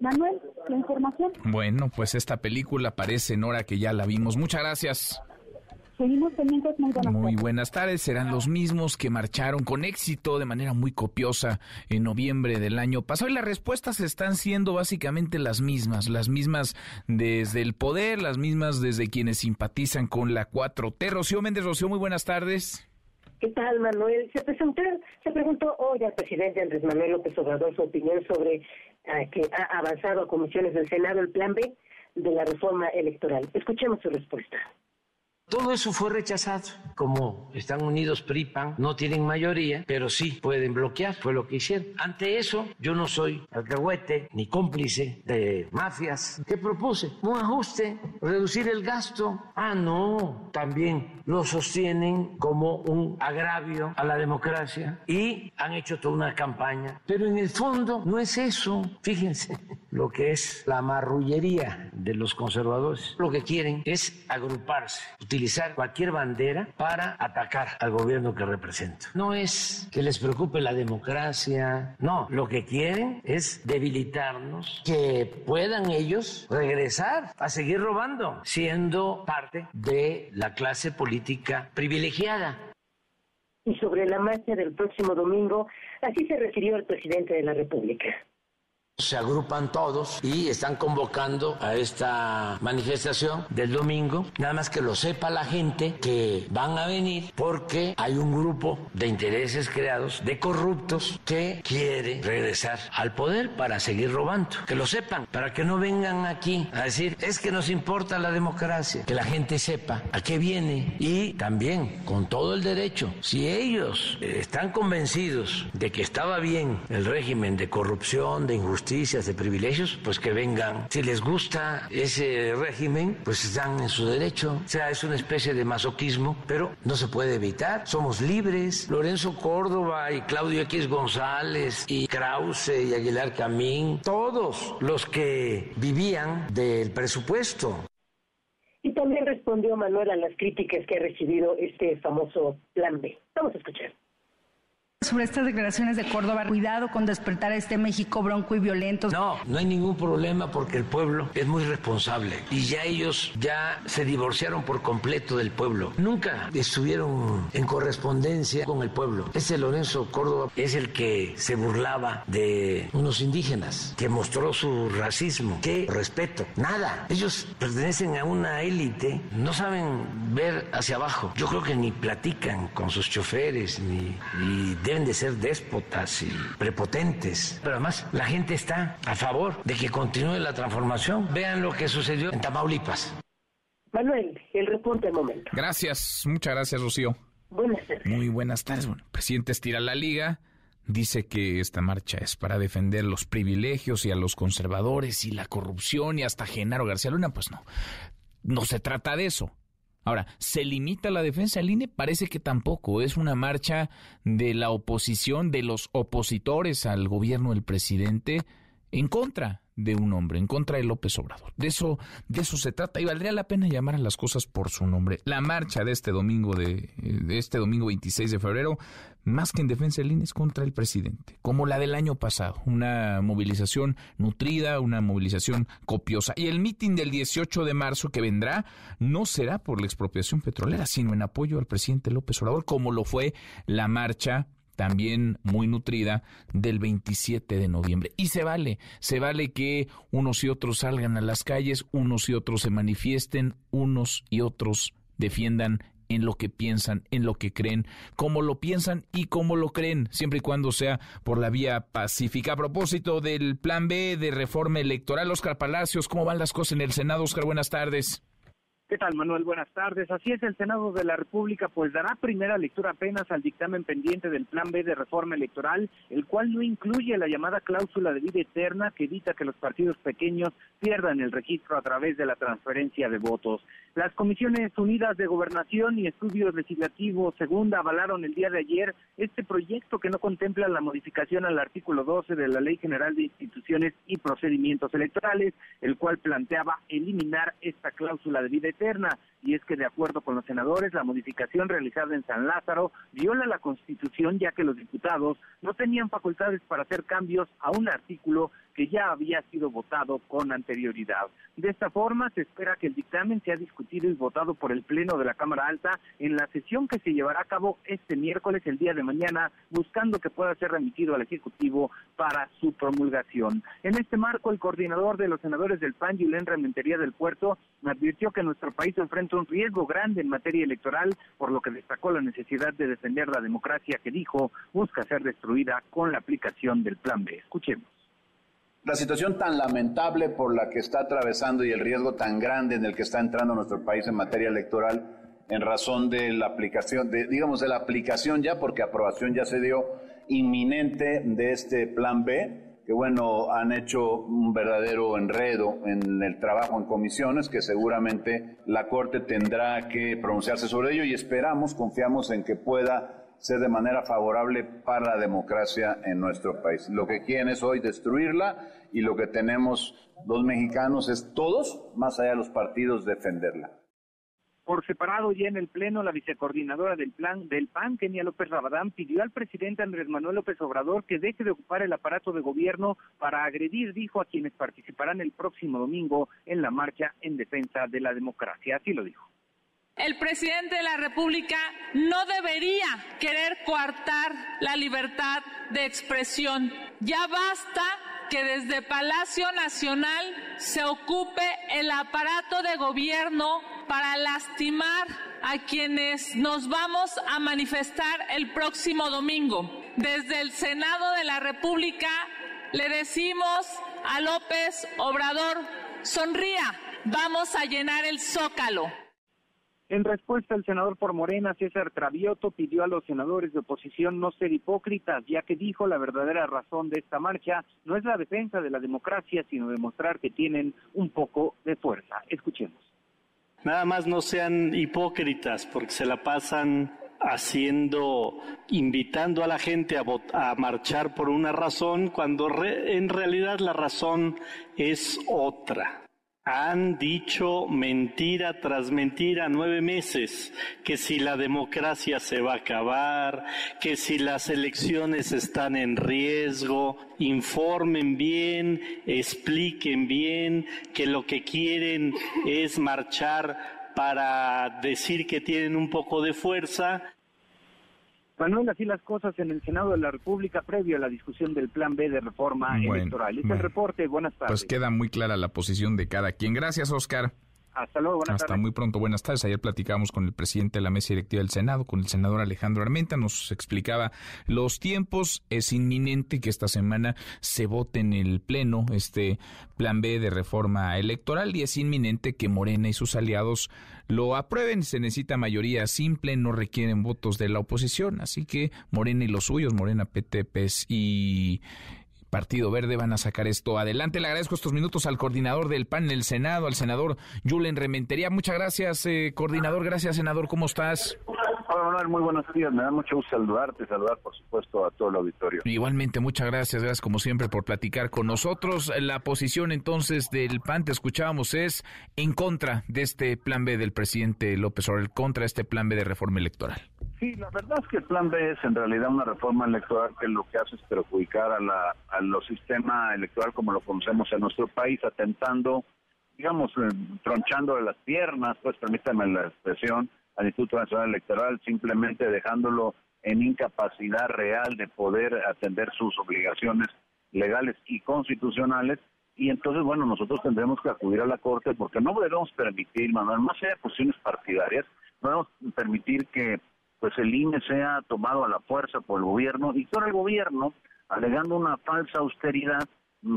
Manuel, la información.
Bueno, pues esta película parece en hora que ya la vimos. Muchas gracias.
Seguimos pendientes, muy buenas
Muy buenas tardes. Serán los mismos que marcharon con éxito de manera muy copiosa en noviembre del año pasado. Y las respuestas están siendo básicamente las mismas. Las mismas desde el poder, las mismas desde quienes simpatizan con la 4T. Rocío Méndez, Rocío, muy buenas tardes.
¿Qué tal, Manuel? Se presentó, se preguntó hoy al presidente Andrés Manuel López Obrador su opinión sobre que ha avanzado a comisiones del Senado el plan B de la reforma electoral. Escuchemos su respuesta.
Todo eso fue rechazado. Como están unidos PRIPAN, no tienen mayoría, pero sí pueden bloquear. Fue lo que hicieron. Ante eso, yo no soy alcahuete ni cómplice de mafias. ¿Qué propuse? Un ajuste, reducir el gasto. Ah, no, también lo sostienen como un agravio a la democracia y han hecho toda una campaña. Pero en el fondo no es eso. Fíjense lo que es la marrullería de los conservadores. Lo que quieren es agruparse, utilizar cualquier bandera para atacar al gobierno que represento. No es que les preocupe la democracia, no, lo que quieren es debilitarnos, que puedan ellos regresar a seguir robando, siendo parte de la clase política privilegiada.
Y sobre la marcha del próximo domingo, así se refirió el presidente de la República
se agrupan todos y están convocando a esta manifestación del domingo. Nada más que lo sepa la gente que van a venir porque hay un grupo de intereses creados, de corruptos, que quiere regresar al poder para seguir robando. Que lo sepan, para que no vengan aquí a decir, es que nos importa la democracia. Que la gente sepa a qué viene y también con todo el derecho. Si ellos están convencidos de que estaba bien el régimen de corrupción, de injusticia, de privilegios, pues que vengan. Si les gusta ese régimen, pues están en su derecho. O sea, es una especie de masoquismo, pero no se puede evitar. Somos libres. Lorenzo Córdoba y Claudio X González y Krause y Aguilar Camín, todos los que vivían del presupuesto.
Y también respondió Manuel a las críticas que ha recibido este famoso plan B. Vamos a escuchar
sobre estas declaraciones de Córdoba. Cuidado con despertar a este México bronco y violento.
No, no hay ningún problema porque el pueblo es muy responsable y ya ellos ya se divorciaron por completo del pueblo. Nunca estuvieron en correspondencia con el pueblo. Ese Lorenzo Córdoba es el que se burlaba de unos indígenas, que mostró su racismo. ¿Qué respeto? Nada. Ellos pertenecen a una élite, no saben ver hacia abajo. Yo creo que ni platican con sus choferes, ni, ni deben de ser déspotas y prepotentes. Pero además la gente está a favor de que continúe la transformación. Vean lo que sucedió en Tamaulipas.
Manuel, el repunte del momento.
Gracias, muchas gracias, Rocío.
Buenas tardes.
Muy buenas tardes. Bueno, el presidente estira la liga, dice que esta marcha es para defender los privilegios y a los conservadores y la corrupción y hasta Genaro García Luna. Pues no, no se trata de eso. Ahora, ¿se limita la defensa del INE? Parece que tampoco. Es una marcha de la oposición, de los opositores al gobierno del presidente en contra de un hombre, en contra de López Obrador. De eso, de eso se trata y valdría la pena llamar a las cosas por su nombre. La marcha de este domingo de, de este domingo 26 de febrero, más que en defensa del INE, es contra el presidente, como la del año pasado, una movilización nutrida, una movilización copiosa. Y el mitin del 18 de marzo que vendrá no será por la expropiación petrolera, sino en apoyo al presidente López Obrador, como lo fue la marcha también muy nutrida del 27 de noviembre. Y se vale, se vale que unos y otros salgan a las calles, unos y otros se manifiesten, unos y otros defiendan en lo que piensan, en lo que creen, cómo lo piensan y cómo lo creen, siempre y cuando sea por la vía pacífica. A propósito del plan B de reforma electoral, Oscar Palacios, ¿cómo van las cosas en el Senado? Oscar, buenas tardes.
¿Qué tal, Manuel? Buenas tardes. Así es, el Senado de la República pues dará primera lectura apenas al dictamen pendiente del Plan B de reforma electoral, el cual no incluye la llamada cláusula de vida eterna que evita que los partidos pequeños pierdan el registro a través de la transferencia de votos. Las Comisiones Unidas de Gobernación y Estudios Legislativos Segunda avalaron el día de ayer este proyecto que no contempla la modificación al artículo 12 de la Ley General de Instituciones y Procedimientos Electorales, el cual planteaba eliminar esta cláusula de vida eterna y es que de acuerdo con los senadores, la modificación realizada en San Lázaro viola la Constitución ya que los diputados no tenían facultades para hacer cambios a un artículo que ya había sido votado con anterioridad. De esta forma, se espera que el dictamen sea discutido y votado por el Pleno de la Cámara Alta en la sesión que se llevará a cabo este miércoles, el día de mañana, buscando que pueda ser remitido al Ejecutivo para su promulgación. En este marco, el coordinador de los senadores del PAN, Julen Rementería del Puerto, advirtió que nuestro país enfrenta un riesgo grande en materia electoral, por lo que destacó la necesidad de defender la democracia que dijo busca ser destruida con la aplicación del Plan B. Escuchemos
la situación tan lamentable por la que está atravesando y el riesgo tan grande en el que está entrando nuestro país en materia electoral en razón de la aplicación, de, digamos, de la aplicación ya, porque aprobación ya se dio inminente de este plan B, que bueno, han hecho un verdadero enredo en el trabajo en comisiones, que seguramente la Corte tendrá que pronunciarse sobre ello y esperamos, confiamos en que pueda ser de manera favorable para la democracia en nuestro país. Lo que quieren es hoy destruirla y lo que tenemos los mexicanos es todos, más allá de los partidos, defenderla.
Por separado, ya en el Pleno, la vicecoordinadora del plan del PAN, Kenia López Rabadán, pidió al presidente Andrés Manuel López Obrador que deje de ocupar el aparato de gobierno para agredir, dijo, a quienes participarán el próximo domingo en la marcha en defensa de la democracia. Así lo dijo.
El presidente de la República no debería querer coartar la libertad de expresión. Ya basta que desde Palacio Nacional se ocupe el aparato de gobierno para lastimar a quienes nos vamos a manifestar el próximo domingo. Desde el Senado de la República le decimos a López Obrador, sonría, vamos a llenar el zócalo.
En respuesta, el senador por Morena, César Travioto, pidió a los senadores de oposición no ser hipócritas, ya que dijo la verdadera razón de esta marcha no es la defensa de la democracia, sino demostrar que tienen un poco de fuerza. Escuchemos.
Nada más no sean hipócritas, porque se la pasan haciendo, invitando a la gente a, a marchar por una razón, cuando en realidad la razón es otra. Han dicho mentira tras mentira nueve meses, que si la democracia se va a acabar, que si las elecciones están en riesgo, informen bien, expliquen bien, que lo que quieren es marchar para decir que tienen un poco de fuerza
Manuel, así las cosas en el Senado de la República previo a la discusión del Plan B de reforma electoral. Este es el reporte. Buenas tardes.
Pues queda muy clara la posición de cada quien. Gracias, Oscar.
Hasta luego, buenas
Hasta muy pronto, buenas tardes. Ayer platicamos con el presidente de la mesa directiva del Senado, con el senador Alejandro Armenta, nos explicaba los tiempos. Es inminente que esta semana se vote en el Pleno este plan B de reforma electoral y es inminente que Morena y sus aliados lo aprueben. Se necesita mayoría simple, no requieren votos de la oposición, así que Morena y los suyos, Morena, PT, PES y Partido Verde van a sacar esto adelante. Le agradezco estos minutos al coordinador del PAN en el Senado, al senador Julen Rementería. Muchas gracias, eh, coordinador. Gracias, senador. ¿Cómo estás?
Hola Manuel, muy buenos días. Me da mucho gusto saludarte, saludar por supuesto a todo el auditorio.
Igualmente, muchas gracias, gracias como siempre por platicar con nosotros. La posición entonces del PAN, te escuchábamos, es en contra de este plan B del presidente López Obrador, contra este plan B de reforma electoral.
Sí, la verdad es que el plan B es en realidad una reforma electoral que lo que hace es perjudicar a, la, a los sistema electoral como lo conocemos en nuestro país, atentando, digamos, eh, tronchando de las piernas, pues permítanme la expresión, al Instituto Nacional Electoral, simplemente dejándolo en incapacidad real de poder atender sus obligaciones legales y constitucionales. Y entonces, bueno, nosotros tendremos que acudir a la Corte porque no debemos permitir, Manuel, más allá de cuestiones partidarias, no debemos permitir que pues el INE sea tomado a la fuerza por el gobierno y por el gobierno, alegando una falsa austeridad,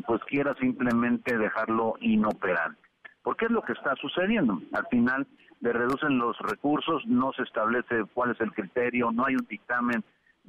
pues quiera simplemente dejarlo inoperante. Porque es lo que está sucediendo. Al final, le reducen los recursos, no se establece cuál es el criterio, no hay un dictamen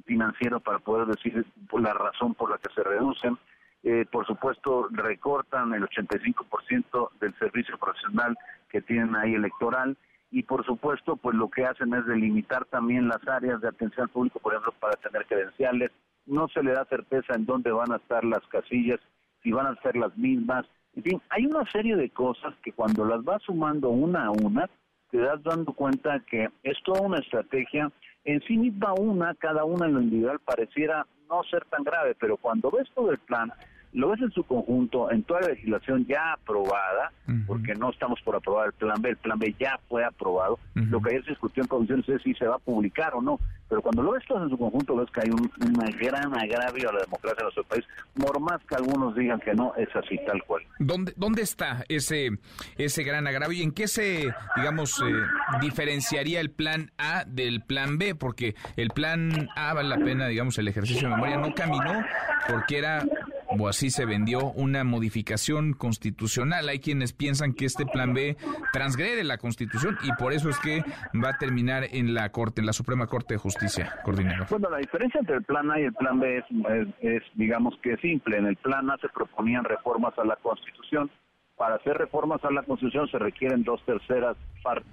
financiero para poder decir la razón por la que se reducen. Eh, por supuesto, recortan el 85% del servicio profesional que tienen ahí electoral y por supuesto, pues lo que hacen es delimitar también las áreas de atención al público, por ejemplo, para tener credenciales. No se le da certeza en dónde van a estar las casillas, si van a ser las mismas. En fin, hay una serie de cosas que cuando las vas sumando una a una, te das dando cuenta que es toda una estrategia. En sí misma una, cada una en lo individual pareciera no ser tan grave, pero cuando ves todo el plan, lo ves en su conjunto, en toda la legislación ya aprobada, porque no estamos por aprobar el plan B, el plan B ya fue aprobado, lo que ayer se discutió en comisiones es si se va a publicar o no, pero cuando lo ves todo en su conjunto ves que hay un, gran agravio a la democracia de nuestro país, por más que algunos digan que no, es así tal cual.
¿Dónde, dónde está ese, ese gran agravio y en qué se, digamos, eh, diferenciaría el plan A del plan B? Porque el plan A, vale la pena, digamos, el ejercicio de memoria no caminó porque era o así se vendió una modificación constitucional. Hay quienes piensan que este plan B transgrede la constitución y por eso es que va a terminar en la Corte, en la Suprema Corte de Justicia, coordinador.
Bueno, la diferencia entre el plan A y el plan B es, digamos que simple. En el plan A se proponían reformas a la constitución. Para hacer reformas a la Constitución se requieren dos terceras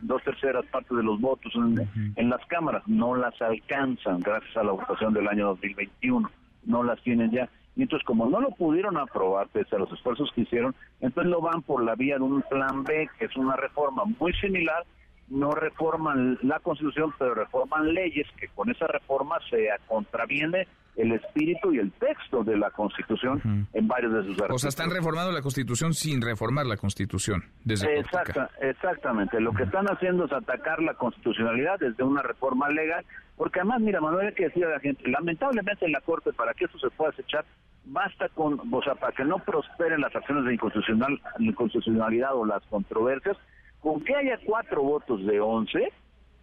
dos terceras partes de los votos en, en las cámaras. No las alcanzan gracias a la votación del año 2021. No las tienen ya y entonces como no lo pudieron aprobar pese a los esfuerzos que hicieron, entonces lo van por la vía de un plan B, que es una reforma muy similar, no reforman la constitución, pero reforman leyes que con esa reforma se contraviene el espíritu y el texto de la Constitución en varios de sus artículos.
O sea, están reformando la Constitución sin reformar la Constitución. Desde
Exacta, exactamente. Lo que están haciendo es atacar la constitucionalidad desde una reforma legal, porque además, mira, Manuel, hay que decir a la gente, lamentablemente en la Corte, para que eso se pueda acechar, basta con, o sea, para que no prosperen las acciones de inconstitucional, inconstitucionalidad o las controversias, con que haya cuatro votos de once,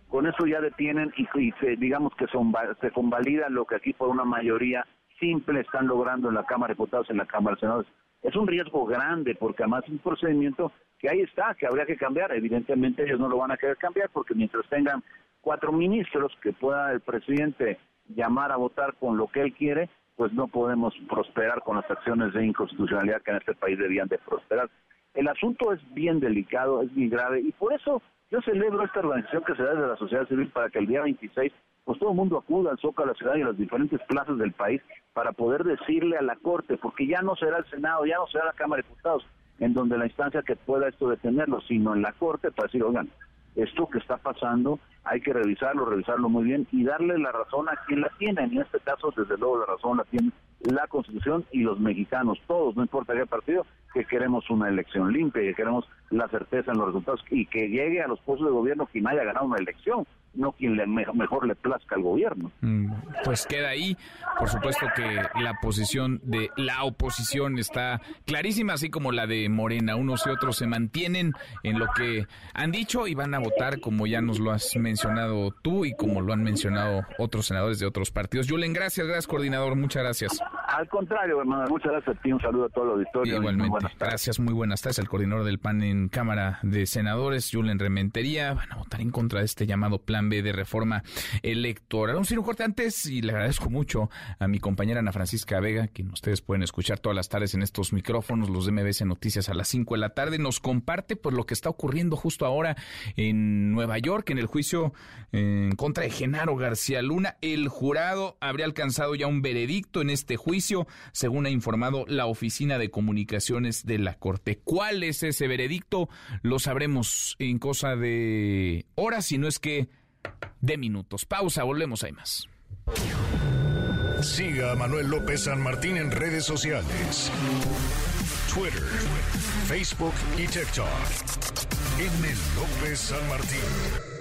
con eso ya detienen y, se, digamos que son, se convalida lo que aquí por una mayoría simple están logrando en la Cámara de Diputados, en la Cámara de Senadores. Es un riesgo grande porque además es un procedimiento que ahí está, que habría que cambiar. Evidentemente ellos no lo van a querer cambiar porque mientras tengan cuatro ministros que pueda el presidente llamar a votar con lo que él quiere, pues no podemos prosperar con las acciones de inconstitucionalidad que en este país debían de prosperar. El asunto es bien delicado, es bien grave y por eso yo celebro esta organización que se da desde la sociedad civil para que el día 26 pues todo el mundo acuda al Zócalo, a la ciudad y a las diferentes plazas del país para poder decirle a la Corte, porque ya no será el Senado, ya no será la Cámara de Diputados, en donde la instancia que pueda esto detenerlo, sino en la Corte para decir, oigan, esto que está pasando hay que revisarlo, revisarlo muy bien y darle la razón a quien la tiene. En este caso, desde luego, la razón la tiene la Constitución y los mexicanos, todos, no importa qué partido, que queremos una elección limpia, que queremos la certeza en los resultados y que llegue a los puestos de gobierno quien haya ganado una elección, no quien le, mejor le plazca al gobierno.
Mm, pues queda ahí. Por supuesto que la posición de la oposición está clarísima, así como la de Morena. Unos y otros se mantienen en lo que han dicho y van a votar como ya nos lo has mencionado tú y como lo han mencionado otros senadores de otros partidos. Julen, gracias, gracias coordinador, muchas gracias.
Al contrario, hermano, muchas gracias a ti, un saludo a todo el auditorio.
Igualmente, gracias, muy buenas tardes. El coordinador del PAN en Cámara de Senadores, Julen Rementería, van a votar en contra de este llamado Plan B de reforma electoral. Un sino corte antes y le agradezco mucho a mi compañera Ana Francisca Vega, quien ustedes pueden escuchar todas las tardes en estos micrófonos, los de MBC Noticias a las 5 de la tarde, nos comparte por lo que está ocurriendo justo ahora en Nueva York, en el juicio en contra de Genaro García Luna. El jurado habría alcanzado ya un veredicto en este juicio, según ha informado la Oficina de Comunicaciones de la Corte. ¿Cuál es ese veredicto? Lo sabremos en cosa de horas, si no es que de minutos. Pausa, volvemos, hay más.
Siga a Manuel López San Martín en redes sociales. Twitter, Facebook y TikTok. M. López San Martín.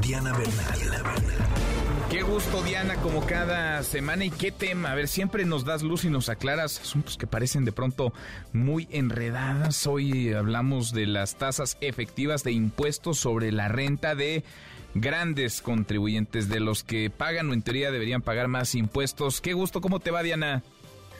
Diana Bernal.
Qué gusto, Diana, como cada semana. ¿Y qué tema? A ver, siempre nos das luz y nos aclaras asuntos que parecen de pronto muy enredadas. Hoy hablamos de las tasas efectivas de impuestos sobre la renta de grandes contribuyentes, de los que pagan o en teoría deberían pagar más impuestos. Qué gusto, ¿cómo te va, Diana?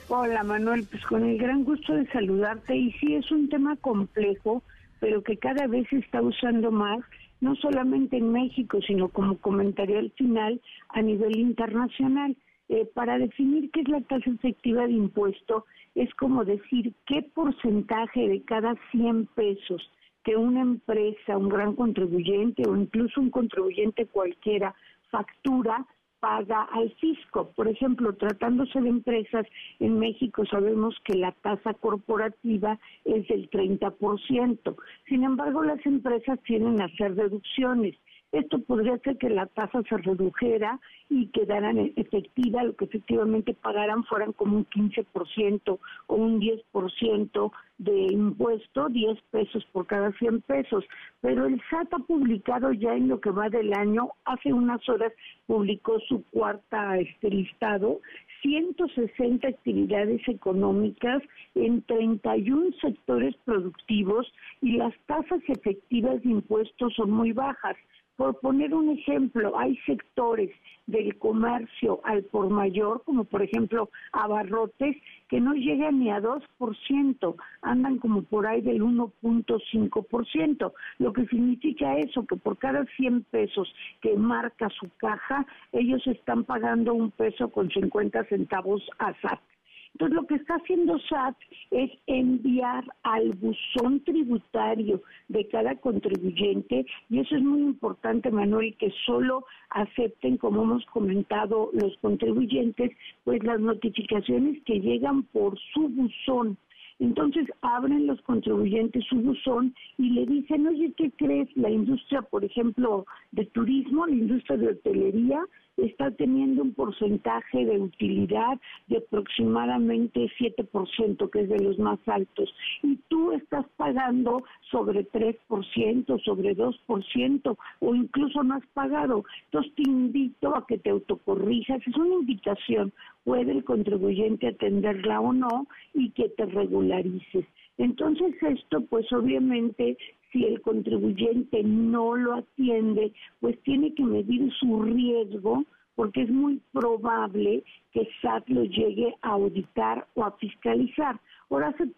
Hola, Manuel, pues con el gran gusto de saludarte. Y sí, es un tema complejo, pero que cada vez se está usando más no solamente en México, sino como comentario al final a nivel internacional. Eh, para definir qué es la tasa efectiva de impuesto, es como decir qué porcentaje de cada 100 pesos que una empresa, un gran contribuyente o incluso un contribuyente cualquiera factura, paga al fisco. Por ejemplo, tratándose de empresas, en México sabemos que la tasa corporativa es del 30%. Sin embargo, las empresas tienen hacer deducciones. Esto podría ser que la tasa se redujera y quedaran efectiva, lo que efectivamente pagaran fueran como un 15% o un 10% de impuesto, 10 pesos por cada 100 pesos. Pero el SAT ha publicado ya en lo que va del año, hace unas horas publicó su cuarta este listado, 160 actividades económicas en 31 sectores productivos y las tasas efectivas de impuestos son muy bajas. Por poner un ejemplo, hay sectores del comercio al por mayor, como por ejemplo abarrotes, que no llegan ni a 2%, andan como por ahí del 1.5%, lo que significa eso, que por cada 100 pesos que marca su caja, ellos están pagando un peso con 50 centavos a SAT. Entonces, lo que está haciendo SAT es enviar al buzón tributario de cada contribuyente, y eso es muy importante, Manuel, que solo acepten, como hemos comentado, los contribuyentes, pues las notificaciones que llegan por su buzón. Entonces abren los contribuyentes su buzón y le dicen, oye, ¿qué crees? La industria, por ejemplo, de turismo, la industria de hotelería, está teniendo un porcentaje de utilidad de aproximadamente 7%, que es de los más altos, y tú estás pagando sobre 3%, sobre 2%, o incluso no has pagado. Entonces te invito a que te autocorrijas, es una invitación, puede el contribuyente atenderla o no, y que te regularices. Entonces esto, pues obviamente, si el contribuyente no lo atiende, pues tiene que medir su riesgo porque es muy probable que SAT lo llegue a auditar o a fiscalizar. Ahora hace,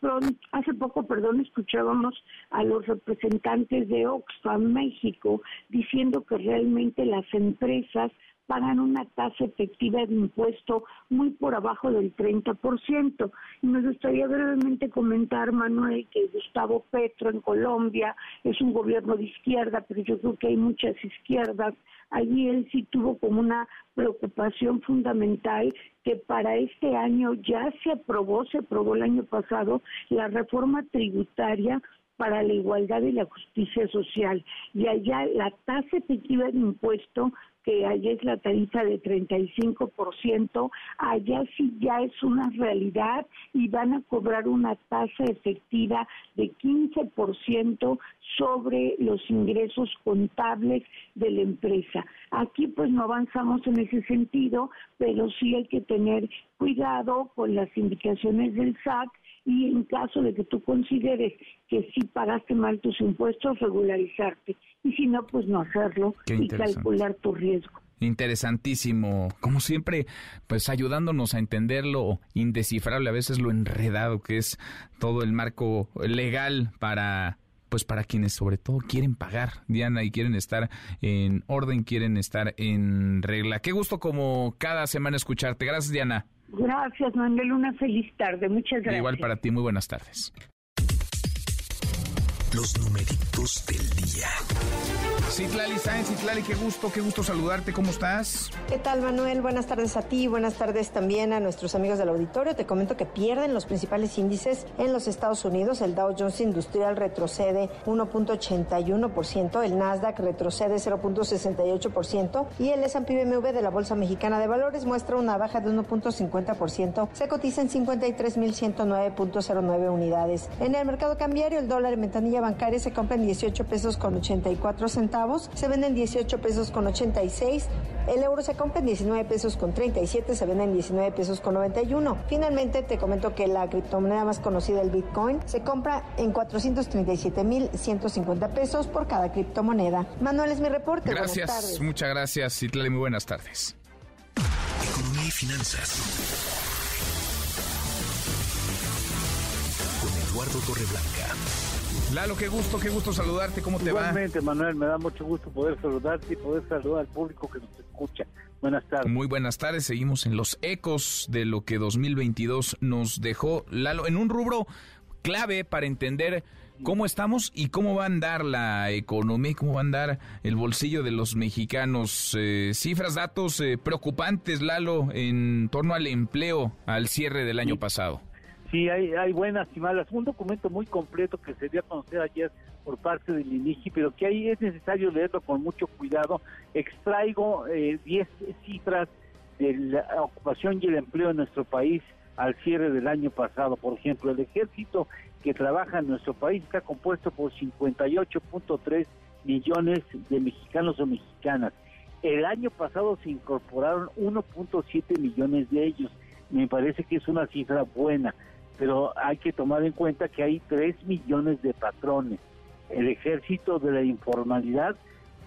hace poco, perdón, escuchábamos a los representantes de Oxfam México diciendo que realmente las empresas pagan una tasa efectiva de impuesto muy por abajo del 30%. Y me gustaría brevemente comentar, Manuel, que Gustavo Petro en Colombia es un gobierno de izquierda, pero yo creo que hay muchas izquierdas. Allí él sí tuvo como una preocupación fundamental que para este año ya se aprobó, se aprobó el año pasado, la reforma tributaria para la igualdad y la justicia social. Y allá la tasa efectiva de impuesto
que allá es la tarifa de 35%, allá sí ya es una realidad y van a cobrar una tasa efectiva de 15% sobre los ingresos contables de la empresa. Aquí pues no avanzamos en ese sentido, pero sí hay que tener cuidado con las indicaciones del SAC y en caso de que tú consideres que sí pagaste mal tus impuestos, regularizarte. Y si no, pues no hacerlo y calcular tu riesgo.
Interesantísimo, como siempre, pues ayudándonos a entender lo indescifrable, a veces lo enredado que es todo el marco legal para pues para quienes sobre todo quieren pagar, Diana, y quieren estar en orden, quieren estar en regla. Qué gusto como cada semana escucharte. Gracias, Diana.
Gracias, Manuel. Una feliz tarde. Muchas gracias.
Igual para ti. Muy buenas tardes.
Los numeritos del día.
Citlali Sáenz, Citlali, qué gusto, qué gusto saludarte, ¿cómo estás?
¿Qué tal, Manuel? Buenas tardes a ti, buenas tardes también a nuestros amigos del auditorio. Te comento que pierden los principales índices en los Estados Unidos. El Dow Jones Industrial retrocede 1.81%, el Nasdaq retrocede 0.68% y el S&P BMW de la Bolsa Mexicana de Valores muestra una baja de 1.50%. Se cotiza en 53.109.09 unidades. En el mercado cambiario, el dólar en ventanilla bancaria se compra en 18 pesos con 84 centavos se venden 18 pesos con 86. El euro se compra en 19 pesos con 37, se vende en 19 pesos con 91. Finalmente te comento que la criptomoneda más conocida, el Bitcoin, se compra en 437.150 pesos por cada criptomoneda. Manuel es mi reporte.
Gracias, muchas gracias, Citlali, muy buenas tardes.
Economía y finanzas. Con Eduardo Torreblanca.
Lalo, qué gusto, qué gusto saludarte, ¿cómo te
va? Igualmente, Manuel, me da mucho gusto poder saludarte y poder saludar al público que nos escucha. Buenas tardes.
Muy buenas tardes, seguimos en los ecos de lo que 2022 nos dejó, Lalo, en un rubro clave para entender cómo estamos y cómo va a andar la economía, cómo va a andar el bolsillo de los mexicanos. Eh, cifras, datos eh, preocupantes, Lalo, en torno al empleo al cierre del año pasado.
Sí, hay, hay buenas y malas. Un documento muy completo que se dio a conocer ayer por parte del INIGI, pero que ahí es necesario leerlo con mucho cuidado. Extraigo 10 eh, cifras de la ocupación y el empleo en nuestro país al cierre del año pasado. Por ejemplo, el ejército que trabaja en nuestro país está compuesto por 58.3 millones de mexicanos o mexicanas. El año pasado se incorporaron 1.7 millones de ellos. Me parece que es una cifra buena pero hay que tomar en cuenta que hay 3 millones de patrones. El ejército de la informalidad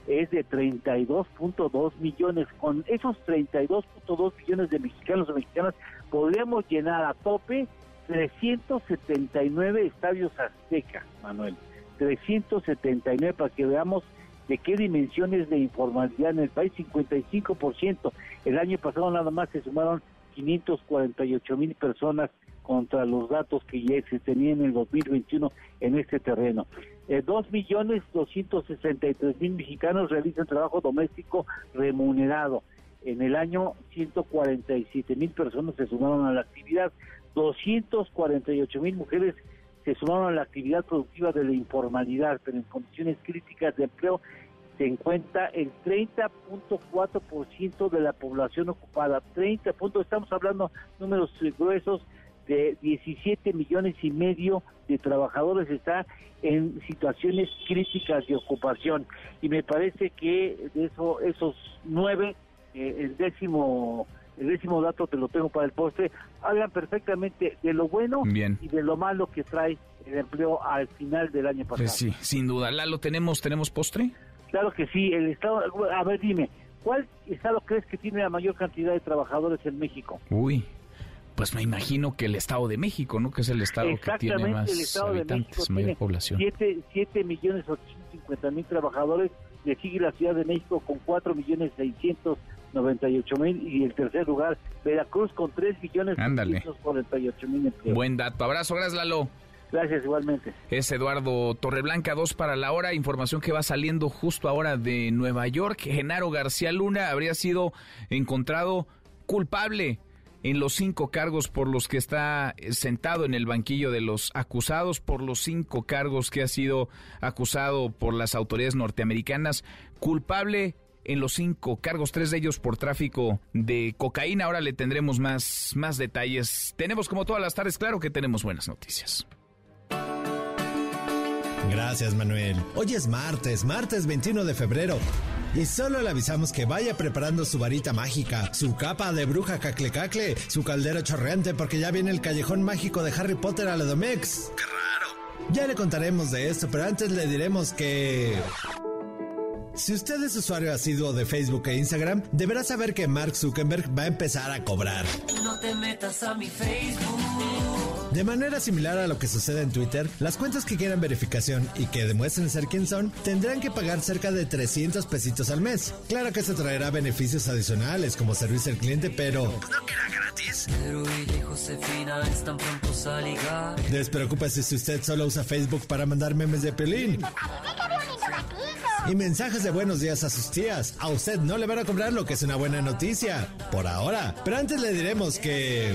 es de 32.2 millones. Con esos 32.2 millones de mexicanos o mexicanas podríamos llenar a tope 379 estadios aztecas, Manuel. 379 para que veamos de qué dimensiones de informalidad en el país, 55%. El año pasado nada más se sumaron 548 mil personas contra los datos que ya se tenían en el 2021 en este terreno. Eh, dos millones doscientos sesenta y tres mil mexicanos realizan trabajo doméstico remunerado. En el año 147 mil personas se sumaron a la actividad, 248 mil mujeres se sumaron a la actividad productiva de la informalidad, pero en condiciones críticas de empleo se encuentra el 30.4% de la población ocupada. 30 puntos, estamos hablando números gruesos, de 17 millones y medio de trabajadores está en situaciones críticas de ocupación y me parece que de eso esos nueve eh, el décimo el décimo dato te lo tengo para el postre hablan perfectamente de lo bueno y de lo malo que trae el empleo al final del año pasado.
Pues sí, sin duda. ¿Lalo tenemos tenemos postre?
Claro que sí. El estado, a ver, dime, ¿cuál estado crees que tiene la mayor cantidad de trabajadores en México?
Uy, pues me imagino que el Estado de México, ¿no? Que es el estado que tiene más el Estado habitantes, de mayor población.
7, millones 850 mil trabajadores, le sigue la Ciudad de México con 4 millones 698 mil y el tercer lugar Veracruz con 3 millones 648 mil empleos.
Buen dato. Abrazo, gracias Lalo.
Gracias, igualmente.
Es Eduardo Torreblanca, dos para la hora. Información que va saliendo justo ahora de Nueva York. Genaro García Luna habría sido encontrado culpable en los cinco cargos por los que está sentado en el banquillo de los acusados, por los cinco cargos que ha sido acusado por las autoridades norteamericanas, culpable en los cinco cargos, tres de ellos por tráfico de cocaína. Ahora le tendremos más, más detalles. Tenemos como todas las tardes, claro que tenemos buenas noticias.
Gracias, Manuel. Hoy es martes, martes 21 de febrero. Y solo le avisamos que vaya preparando su varita mágica, su capa de bruja cacle cacle, su caldero chorreante, porque ya viene el callejón mágico de Harry Potter a la Domex. ¡Qué raro! Ya le contaremos de esto, pero antes le diremos que... Si usted es usuario asiduo de Facebook e Instagram, deberá saber que Mark Zuckerberg va a empezar a cobrar.
No te metas a mi Facebook.
De manera similar a lo que sucede en Twitter, las cuentas que quieran verificación y que demuestren ser quien son tendrán que pagar cerca de 300 pesitos al mes. Claro que se traerá beneficios adicionales como servicio al cliente, pero ¿no queda gratis?
Pero ella y Josefina están prontos a ligar.
Despreocúpese si usted solo usa Facebook para mandar memes de pelín. Y mensajes de buenos días a sus tías. A usted no le van a cobrar lo que es una buena noticia. Por ahora. Pero antes le diremos que...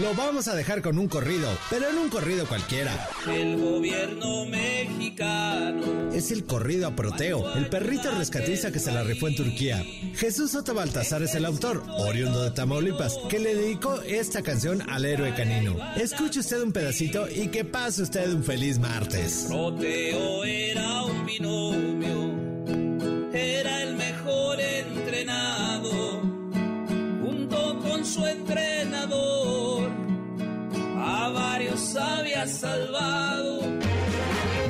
Lo vamos a dejar con un corrido, pero en un corrido cualquiera.
El gobierno mexicano.
Es el corrido a Proteo, el perrito rescatista que se la rifó en Turquía. Jesús Soto Baltasar es el autor, oriundo de Tamaulipas, que le dedicó esta canción al héroe canino. Escuche usted un pedacito y que pase usted un feliz martes.
Proteo era un binomio. Era salvado.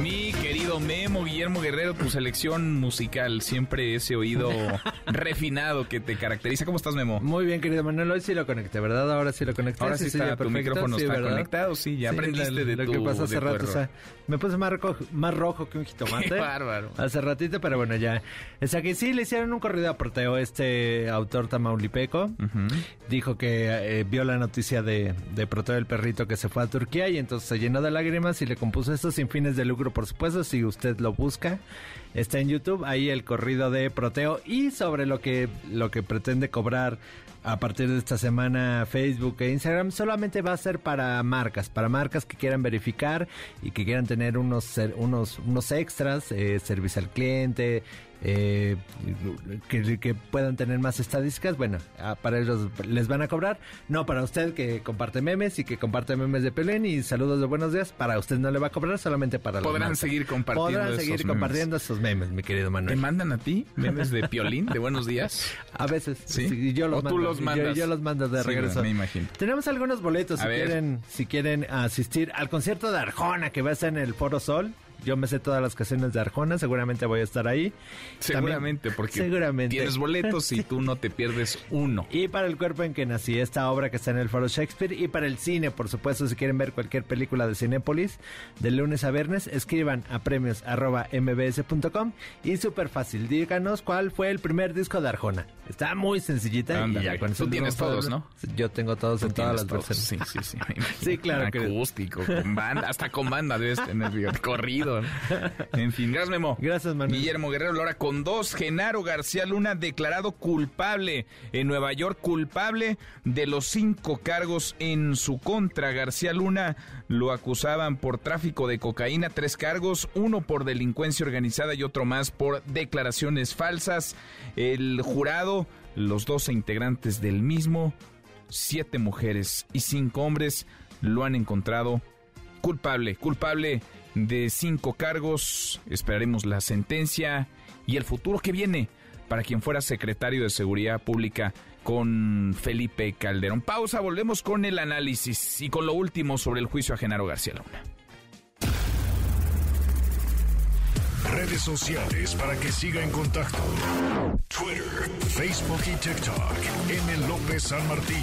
Mi querido Memo Guillermo Guerrero, tu selección musical, siempre ese oído refinado que te caracteriza. ¿Cómo estás, Memo?
Muy bien, querido Manuel, hoy sí lo conecté, ¿verdad? Ahora sí lo conecté.
Ahora sí, está,
ya
tu micrófono
sí,
está
¿verdad?
conectado, sí, ya
Sí,
aprendiste de
lo
tu
que pasó hace rato, o sea,
error.
me puse más rojo, más rojo que un jitomate.
Qué bárbaro.
Hace ratito, pero bueno, ya. O sea que sí, le hicieron un corrido a Proteo este autor tamaulipeco. Dijo que eh, vio la noticia de, de Proteo el perrito que se fue a Turquía y entonces se llenó de lágrimas y le compuso esto sin fines de lucro, por supuesto, si usted lo busca. Está en YouTube, ahí el corrido de Proteo y sobre lo que, lo que pretende cobrar a partir de esta semana Facebook e Instagram solamente va a ser para marcas, para marcas que quieran verificar y que quieran tener unos unos unos extras, eh, servicio al cliente, eh, que, que puedan tener más estadísticas. Bueno, para ellos les van a cobrar. No para usted que comparte memes y que comparte memes de Pelén y saludos de buenos días. Para usted no le va a cobrar, solamente para
Podrán
marcas.
seguir compartiendo
Podrán
esos
seguir
memes.
compartiendo esos memes, mi querido
¿Te
Manuel.
mandan a ti memes de piolín, de buenos días?
A veces,
¿Sí?
yo los
¿O tú los
yo-
mandas?
Yo, los mando de
Sí,
regreso.
me imagino.
Tenemos algunos boletos
A
si
ver.
quieren, si quieren asistir al concierto de Arjona que va a estar en el Foro Sol. Yo me sé todas las canciones de Arjona, seguramente voy a estar ahí.
Seguramente,
También-
porque
seguramente.
tienes boletos y tú no te pierdes uno.
Y para el cuerpo en que nací, esta obra que está en el Foro Shakespeare. Y para el cine, por supuesto, si quieren ver cualquier película de Cinépolis, de lunes a viernes, escriban a premios arroba mbs.com. Y súper fácil, díganos cuál fue el primer disco de Arjona. Está muy sencillita.
Ándale.
y ya con eso
Tú tienes todos, ¿no?
Yo tengo todos
Tú
en todas las
todos.
versiones.
Sí, sí, sí.
Sí, claro que-
Acústico, con banda, hasta con banda debes tener, fíjate, En fin, gracias, Memo.
Gracias, Manuel.
Guillermo Guerrero, Lora con dos. Genaro García Luna declarado culpable en Nueva York, culpable de los cinco cargos en su contra. García Luna lo acusaban por tráfico de cocaína, tres cargos, uno por delincuencia organizada y otro más por declaraciones falsas. El jurado, los 12 integrantes del mismo, siete mujeres y cinco hombres, lo han encontrado culpable, culpable de cinco cargos. Esperaremos la sentencia y el futuro que viene para quien fuera secretario de Seguridad Pública con Felipe Calderón. Pausa, volvemos con el análisis y con lo último sobre el juicio a Genaro García Luna.
Redes sociales para que siga en contacto: Twitter, Facebook y TikTok. M. López San Martín.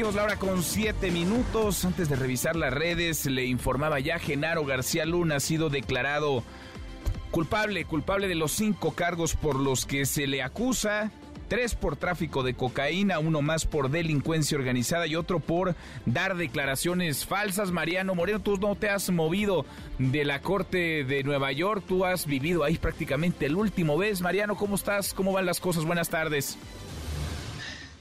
Seguimos la hora con siete minutos. Antes de revisar las redes, le informaba ya Genaro García Luna ha sido declarado culpable, culpable de los cinco cargos por los que se le acusa tres por tráfico de cocaína, uno más por delincuencia organizada y otro por dar declaraciones falsas. Mariano Moreno, tú no te has movido de la Corte de Nueva York, tú has vivido ahí prácticamente el último vez. Mariano, ¿cómo estás? ¿Cómo van las cosas? Buenas tardes.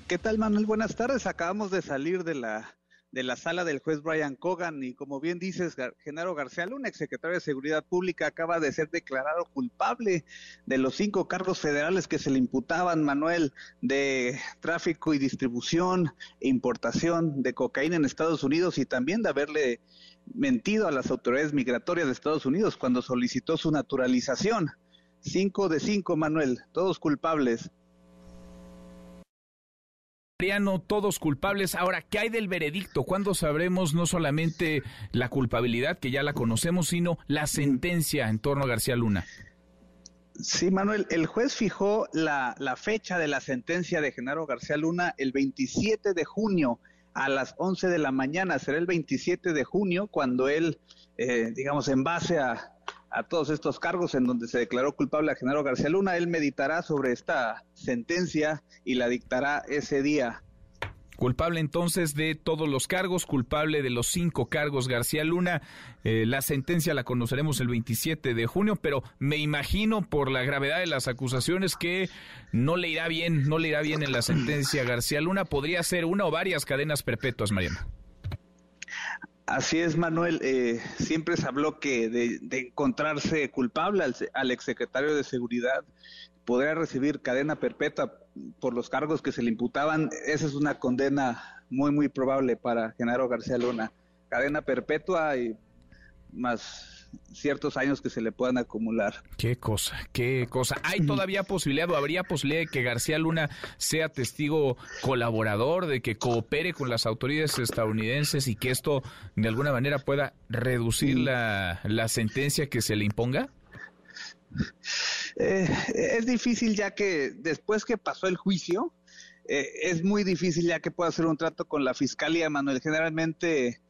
¿Qué tal, Manuel? Buenas tardes. Acabamos de salir de la de la sala del juez Brian Cogan y como bien dices, Genaro García Luna, exsecretario de Seguridad Pública, acaba de ser declarado culpable de los cinco cargos federales que se le imputaban, Manuel, de tráfico y distribución e importación de cocaína en Estados Unidos y también de haberle mentido a las autoridades migratorias de Estados Unidos cuando solicitó su naturalización. Cinco de cinco, Manuel, todos culpables.
Mariano, todos culpables. Ahora, ¿qué hay del veredicto? ¿Cuándo sabremos no solamente la culpabilidad, que ya la conocemos, sino la sentencia en torno a García Luna?
Sí, Manuel, el juez fijó la, fecha de la sentencia de Genaro García Luna el 27 de junio a las 11 de la mañana. Será el 27 de junio cuando él, eh, digamos, en base a, a todos estos cargos en donde se declaró culpable a Genaro García Luna. Él meditará sobre esta sentencia y la dictará ese día.
Culpable entonces de todos los cargos, culpable de los cinco cargos García Luna. Eh, la sentencia la conoceremos el 27 de junio, pero me imagino por la gravedad de las acusaciones que no le irá bien, no le irá bien en la sentencia García Luna. Podría ser una o varias cadenas perpetuas, Mariana.
Así es, Manuel. Eh, siempre se habló que de, encontrarse culpable al, exsecretario de Seguridad podría recibir cadena perpetua por los cargos que se le imputaban. Esa es una condena muy, muy probable para Genaro García Luna. Cadena perpetua y más ciertos años que se le puedan acumular.
Qué cosa, qué cosa. ¿Hay todavía posibilidad o habría posibilidad de que García Luna sea testigo colaborador, de que coopere con las autoridades estadounidenses y que esto de alguna manera pueda reducir la, sentencia que se le imponga?
Eh, es difícil ya que después que pasó el juicio, eh, es muy difícil ya que pueda hacer un trato con la fiscalía, Manuel. Generalmente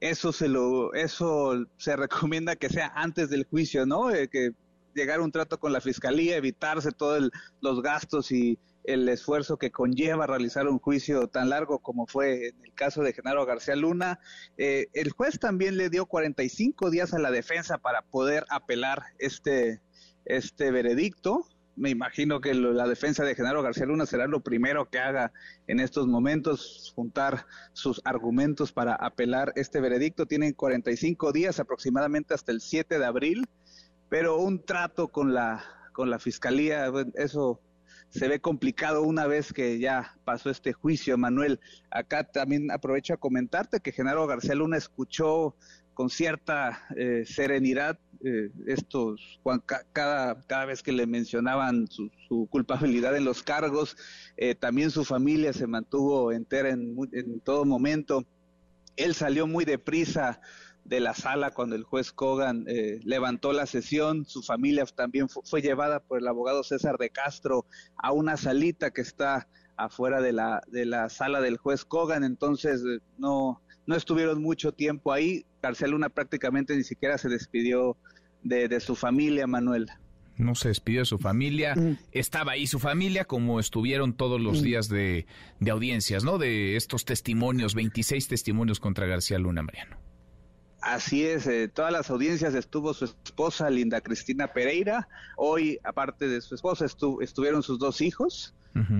eso se lo eso se recomienda que sea antes del juicio, ¿no? Eh, que llegar a un trato con la fiscalía, evitarse todos los gastos y el esfuerzo que conlleva realizar un juicio tan largo como fue en el caso de Genaro García Luna. Eh, el juez también le dio 45 días a la defensa para poder apelar este, este veredicto me imagino que la defensa de Genaro García Luna será lo primero que haga en estos momentos, juntar sus argumentos para apelar este veredicto. Tienen 45 días aproximadamente hasta el 7 de abril, pero un trato con la, con la fiscalía, eso se ve complicado una vez que ya pasó este juicio, Manuel. Acá también aprovecho a comentarte que Genaro García Luna escuchó con cierta eh, serenidad eh, estos cada cada vez que le mencionaban su, culpabilidad en los cargos eh, también su familia se mantuvo entera en, en todo momento él salió muy deprisa de la sala cuando el juez Cogan levantó la sesión. Su familia también fue, llevada por el abogado César de Castro a una salita que está afuera de la, de la sala del juez Cogan. Entonces no, no estuvieron mucho tiempo ahí. García Luna prácticamente ni siquiera se despidió de, su familia, Manuel.
No se despidió de su familia, mm. estaba ahí su familia como estuvieron todos los mm. días de, de audiencias, ¿no? De estos testimonios, 26 testimonios contra García Luna, Mariano.
Así es, eh, todas las audiencias estuvo su esposa Linda Cristina Pereira. Hoy, aparte de su esposa, estuvieron sus dos hijos.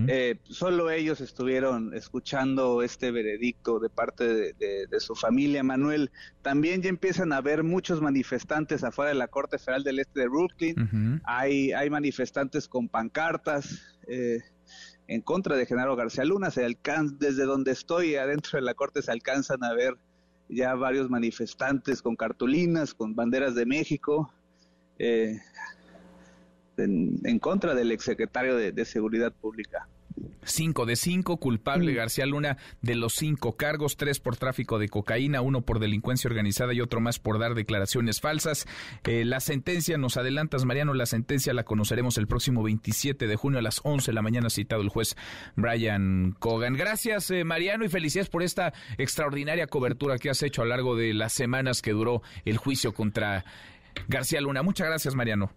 Eh, solo ellos estuvieron escuchando este veredicto de parte de, su familia, Manuel. También ya empiezan a haber muchos manifestantes afuera de la Corte Federal del Este de Brooklyn. hay, hay manifestantes con pancartas. Eh, en contra de Genaro García Luna, se desde donde estoy adentro de la corte se alcanzan a ver ya varios manifestantes con cartulinas, con banderas de México, eh, en, contra del exsecretario de, de Seguridad Pública.
Cinco de cinco, culpable García Luna de los cinco cargos, tres por tráfico de cocaína, uno por delincuencia organizada y otro más por dar declaraciones falsas. Eh, la sentencia, nos adelantas Mariano, la sentencia la conoceremos el próximo 27 de junio a las 11 de la mañana, citado el juez Brian Cogan. Gracias eh, Mariano y felicidades por esta extraordinaria cobertura que has hecho a lo largo de las semanas que duró el juicio contra García Luna. Muchas gracias Mariano.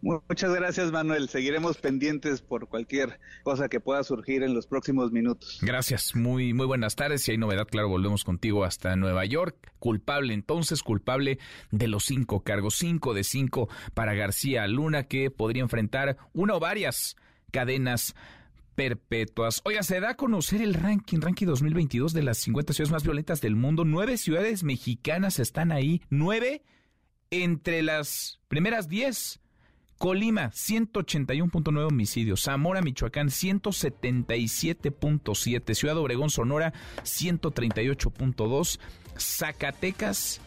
Muchas gracias, Manuel. Seguiremos pendientes por cualquier cosa que pueda surgir en los próximos minutos.
Gracias. Muy, muy buenas tardes. Si hay novedad, claro, volvemos contigo hasta Nueva York. Culpable, entonces, culpable de los cinco cargos. Cinco de cinco para García Luna, que podría enfrentar una o varias cadenas perpetuas. Oiga, se da a conocer el ranking, ranking 2022 de las 50 ciudades más violentas del mundo. Nueve ciudades mexicanas están ahí. Nueve entre las primeras diez Colima, 181.9 homicidios. Zamora, Michoacán, 177.7. Ciudad Obregón, Sonora, 138.2. Zacatecas,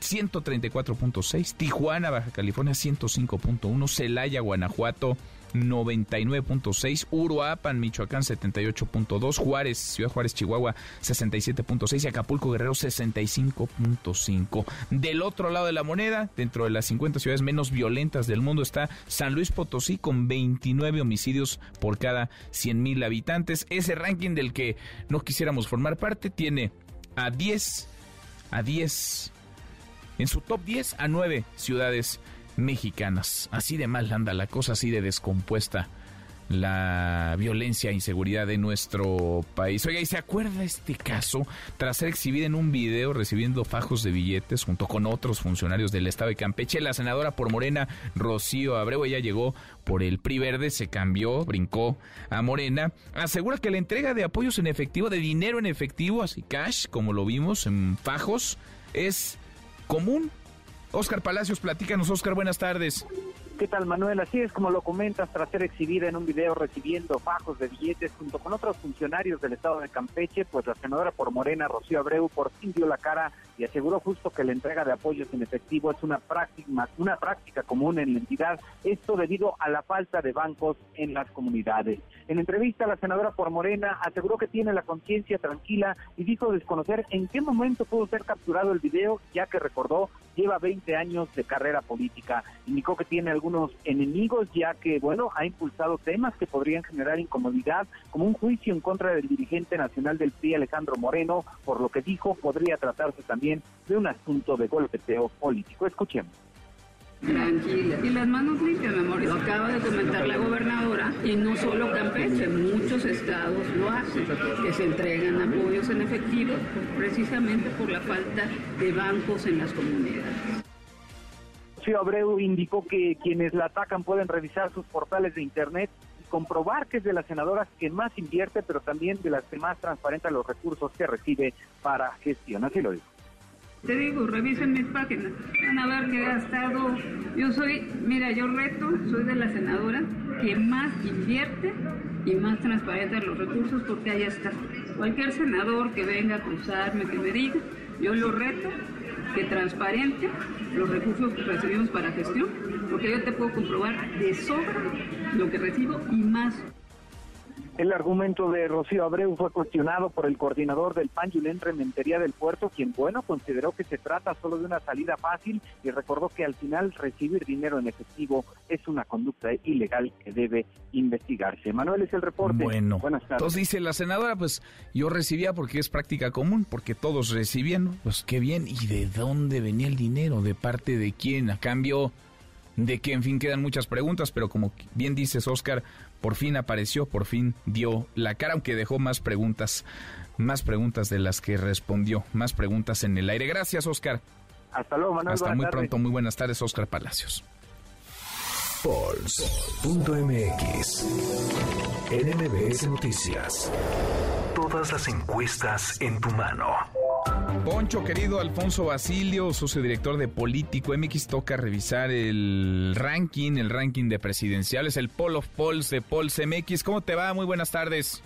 134.6. Tijuana, Baja California, 105.1. Celaya, Guanajuato, 99.6, Uruapan, Michoacán 78.2, Juárez, Ciudad Juárez, Chihuahua 67.6 y Acapulco, Guerrero 65.5. Del otro lado de la moneda, dentro de las 50 ciudades menos violentas del mundo está San Luis Potosí con 29 homicidios por cada 100 mil habitantes. Ese ranking del que no quisiéramos formar parte tiene a 10, a 10, en su top 10 a 9 ciudades mexicanas. Así de mal anda la cosa, así de descompuesta la violencia e inseguridad de nuestro país. Oiga, ¿y se acuerda este caso? Tras ser exhibida en un video recibiendo fajos de billetes junto con otros funcionarios del estado de Campeche, la senadora por Morena, Rocío Abreu, ella llegó por el PRI verde, se cambió, brincó a Morena, asegura que la entrega de apoyos en efectivo, de dinero en efectivo, así cash, como lo vimos en fajos, es común Oscar Palacios, platícanos, Oscar, buenas tardes.
¿Qué tal, Manuel? Así es como lo comentas, tras ser exhibida en un video recibiendo fajos de billetes junto con otros funcionarios del estado de Campeche, pues la senadora por Morena, Rocío Abreu, por fin dio la cara y aseguró justo que la entrega de apoyos en efectivo es una práctica, una práctica común en la entidad, esto debido a la falta de bancos en las comunidades. En entrevista, la senadora por Morena aseguró que tiene la conciencia tranquila y dijo desconocer en qué momento pudo ser capturado el video, ya que recordó lleva 20 años de carrera política. Indicó que tiene algunos enemigos, ya que, bueno, ha impulsado temas que podrían generar incomodidad, como un juicio en contra del dirigente nacional del PRI, Alejandro Moreno, por lo que dijo podría tratarse también de un asunto de golpeteo político. Escuchemos.
Tranquila. Y las manos limpias, mi amor. Acaba de comentar la gobernadora y no solo Campeche, muchos estados lo hacen, que se entregan apoyos en efectivo precisamente por la falta de bancos en las comunidades.
Sí, Abreu indicó que quienes la atacan pueden revisar sus portales de internet y comprobar que es de las senadoras que más invierte, pero también de las que más transparenta los recursos que recibe para gestión. Así lo dijo.
Te digo, revisen mis páginas. Van a ver que ha estado. Yo soy, mira, yo reto, soy de la senadora que más invierte y más transparente los recursos porque ahí está. Cualquier senador que venga a acusarme, que me diga, yo lo reto que transparente los recursos que recibimos para gestión, porque yo te puedo comprobar de sobra lo que recibo y más.
El argumento de Rocío Abreu fue cuestionado por el coordinador del PAN, Julen Rementería del Puerto, quien, bueno, consideró que se trata solo de una salida fácil y recordó que al final recibir dinero en efectivo es una conducta ilegal que debe investigarse. Manuel es el reporte.
Bueno, Buenas tardes. entonces dice la senadora, pues yo recibía porque es práctica común, porque todos recibían, pues qué bien. ¿Y de dónde venía el dinero? ¿De parte de quién? A cambio de que, en fin, quedan muchas preguntas, pero como bien dices, Oscar, por fin apareció, por fin dio la cara, aunque dejó más preguntas, más preguntas de las que respondió, más preguntas en el aire. Gracias, Oscar.
Hasta luego, Manuel.
Hasta muy pronto, muy buenas tardes, Oscar Palacios.
Pulse.mx NMBS Noticias. Todas las encuestas en tu mano.
Poncho, querido Alfonso Basilio, socio director de Político MX, toca revisar el ranking, el ranking de presidenciales, el Poll of Polls de Polls MX. ¿Cómo te va? Muy buenas tardes.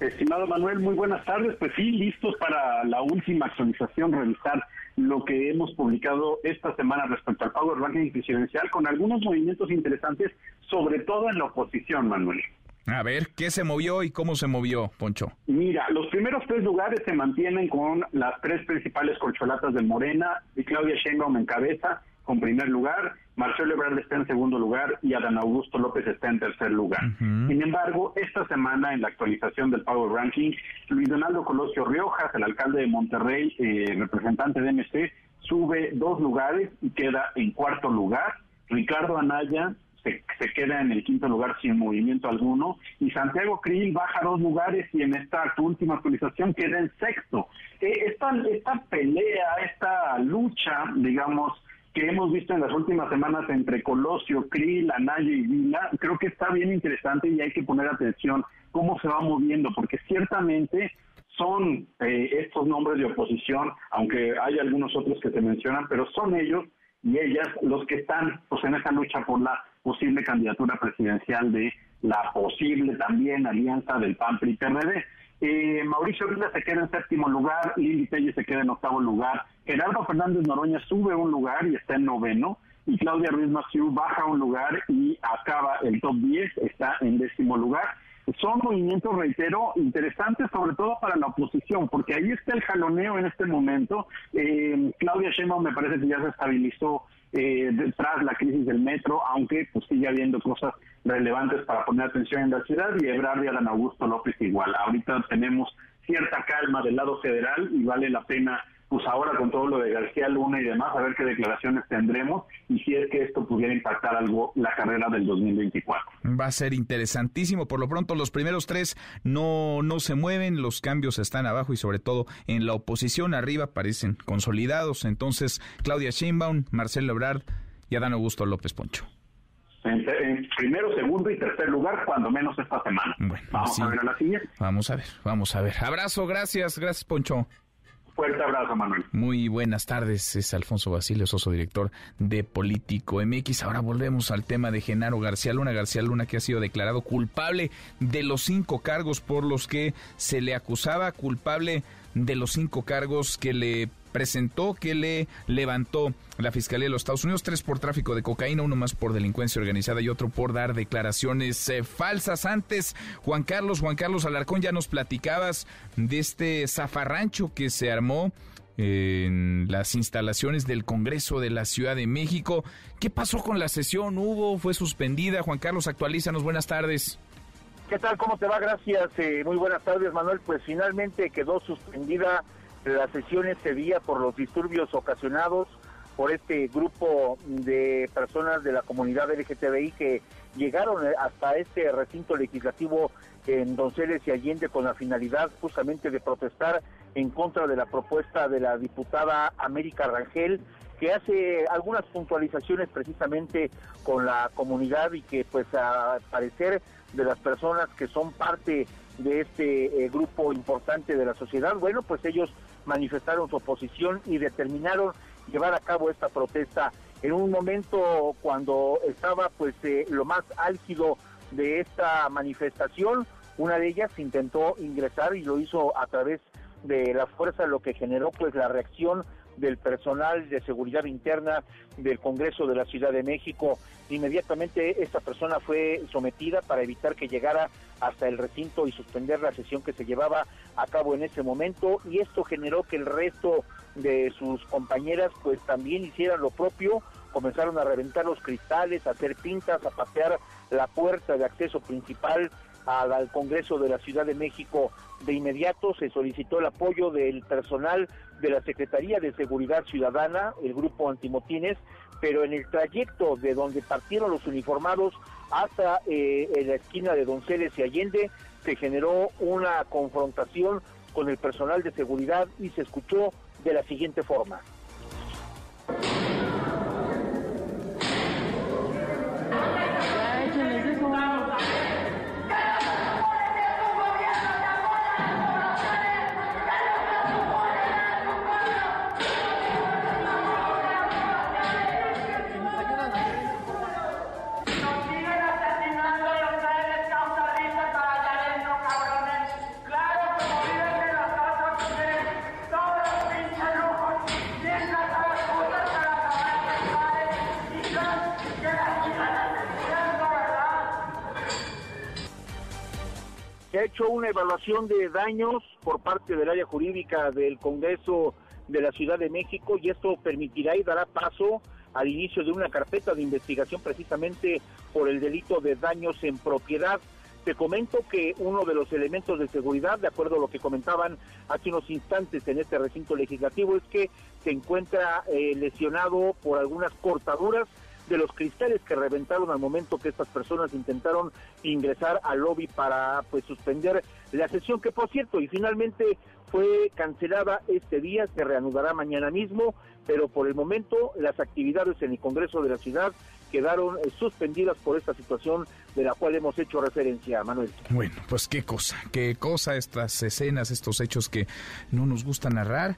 Estimado Manuel, muy buenas tardes. Pues sí, listos para la última actualización, revisar lo que hemos publicado esta semana respecto al Power Ranking presidencial, con algunos movimientos interesantes, sobre todo en la oposición, Manuel.
A ver, ¿qué se movió y cómo se movió, Poncho?
Mira, los primeros tres lugares se mantienen con las tres principales colcholatas de Morena y Claudia Sheinbaum en cabeza con primer lugar, Marcelo Ebrard está en segundo lugar y Adán Augusto López está en tercer lugar. Sin embargo, esta semana en la actualización del Power Ranking, Luis Donaldo Colosio Riojas, el alcalde de Monterrey, eh, representante de MC, sube dos lugares y queda en cuarto lugar Ricardo Anaya se, queda en el quinto lugar sin movimiento alguno y Santiago Krill baja dos lugares y en esta última actualización queda en sexto. Eh, esta, esta pelea, esta lucha, digamos, que hemos visto en las últimas semanas entre Colosio, Krill, Anaya y Vila, creo que está bien interesante y hay que poner atención cómo se va moviendo, porque ciertamente son eh, estos nombres de oposición, aunque hay algunos otros que se mencionan, pero son ellos y ellas los que están pues, en esa lucha por la posible candidatura presidencial de la posible también alianza del PAN PRI PRD. Eh, Mauricio Vila se queda en séptimo lugar, Lili Telle se queda en octavo lugar, Gerardo Fernández Noroña sube un lugar y está en noveno, y Claudia Ruiz Massieu baja un lugar y acaba el top 10, está en décimo lugar. Son movimientos, reitero, interesantes sobre todo para la oposición, porque ahí está el jaloneo en este momento. Eh, Claudia Sheinbaum me parece que ya se estabilizó eh, tras la crisis del metro, aunque pues sigue habiendo cosas relevantes para poner atención en la ciudad y Ebrard y Alan Augusto López igual. Ahorita tenemos cierta calma del lado federal y vale la pena pues ahora con todo lo de García Luna y demás, a ver qué declaraciones tendremos y si es que esto pudiera impactar algo la carrera del 2024.
Va a ser interesantísimo. Por lo pronto, los primeros tres no, no se mueven, los cambios están abajo y sobre todo en la oposición arriba parecen consolidados. Entonces, Claudia Sheinbaum, Marcelo Ebrard y Adán Augusto López Poncho.
En, primero, segundo y tercer lugar, cuando menos esta semana. vamos a ver a la siguiente.
Vamos a ver, vamos a ver. Abrazo, gracias, gracias Poncho.
Fuerte abrazo, Manuel.
Muy buenas tardes, es Alfonso Basilio Soso, director de Político MX. Ahora volvemos al tema de Genaro García Luna. García Luna que ha sido declarado culpable de los cinco cargos por los que se le acusaba, culpable de los cinco cargos que le presentó que le levantó la Fiscalía de los Estados Unidos, tres por tráfico de cocaína, uno más por delincuencia organizada y otro por dar declaraciones eh, falsas. Antes, Juan Carlos, Juan Carlos Alarcón, ya nos platicabas de este zafarrancho que se armó en las instalaciones del Congreso de la Ciudad de México. ¿Qué pasó con la sesión? ¿Hubo? ¿Fue suspendida? Juan Carlos, actualízanos. Buenas tardes.
¿Qué tal? ¿Cómo te va? Gracias. Eh, muy buenas tardes, Manuel. Pues finalmente quedó suspendida la sesión ese día por los disturbios ocasionados por este grupo de personas de la comunidad LGTBI que llegaron hasta este recinto legislativo en Donceles y Allende con la finalidad justamente de protestar en contra de la propuesta de la diputada América Rangel que hace algunas puntualizaciones precisamente con la comunidad y que pues a parecer de las personas que son parte de este eh, grupo importante de la sociedad, bueno, pues ellos manifestaron su oposición y determinaron llevar a cabo esta protesta. En un momento cuando estaba pues eh, lo más álgido de esta manifestación, una de ellas intentó ingresar y lo hizo a través de la fuerza, lo que generó pues la reacción del personal de seguridad interna del Congreso de la Ciudad de México. Inmediatamente esta persona fue sometida para evitar que llegara hasta el recinto y suspender la sesión que se llevaba a cabo en ese momento y esto generó que el resto de sus compañeras pues también hicieran lo propio, comenzaron a reventar los cristales, a hacer pintas, a patear la puerta de acceso principal al, Congreso de la Ciudad de México. De inmediato se solicitó el apoyo del personal de la Secretaría de Seguridad Ciudadana, el grupo Antimotines, pero en el trayecto de donde partieron los uniformados hasta eh, la esquina de Donceles y Allende, se generó una confrontación con el personal de seguridad y se escuchó de la siguiente forma. Evaluación de daños por parte del área jurídica del Congreso de la Ciudad de México y esto permitirá y dará paso al inicio de una carpeta de investigación precisamente por el delito de daños en propiedad. Te comento que uno de los elementos de seguridad, de acuerdo a lo que comentaban hace unos instantes en este recinto legislativo, es que se encuentra eh, lesionado por algunas cortaduras de los cristales que reventaron al momento que estas personas intentaron ingresar al lobby para pues suspender la sesión que por cierto y finalmente fue cancelada este día, se reanudará mañana mismo, pero por el momento las actividades en el Congreso de la ciudad quedaron eh, suspendidas por esta situación de la cual hemos hecho referencia, Manuel.
Bueno, pues qué cosa, qué cosa estas escenas, estos hechos que no nos gusta narrar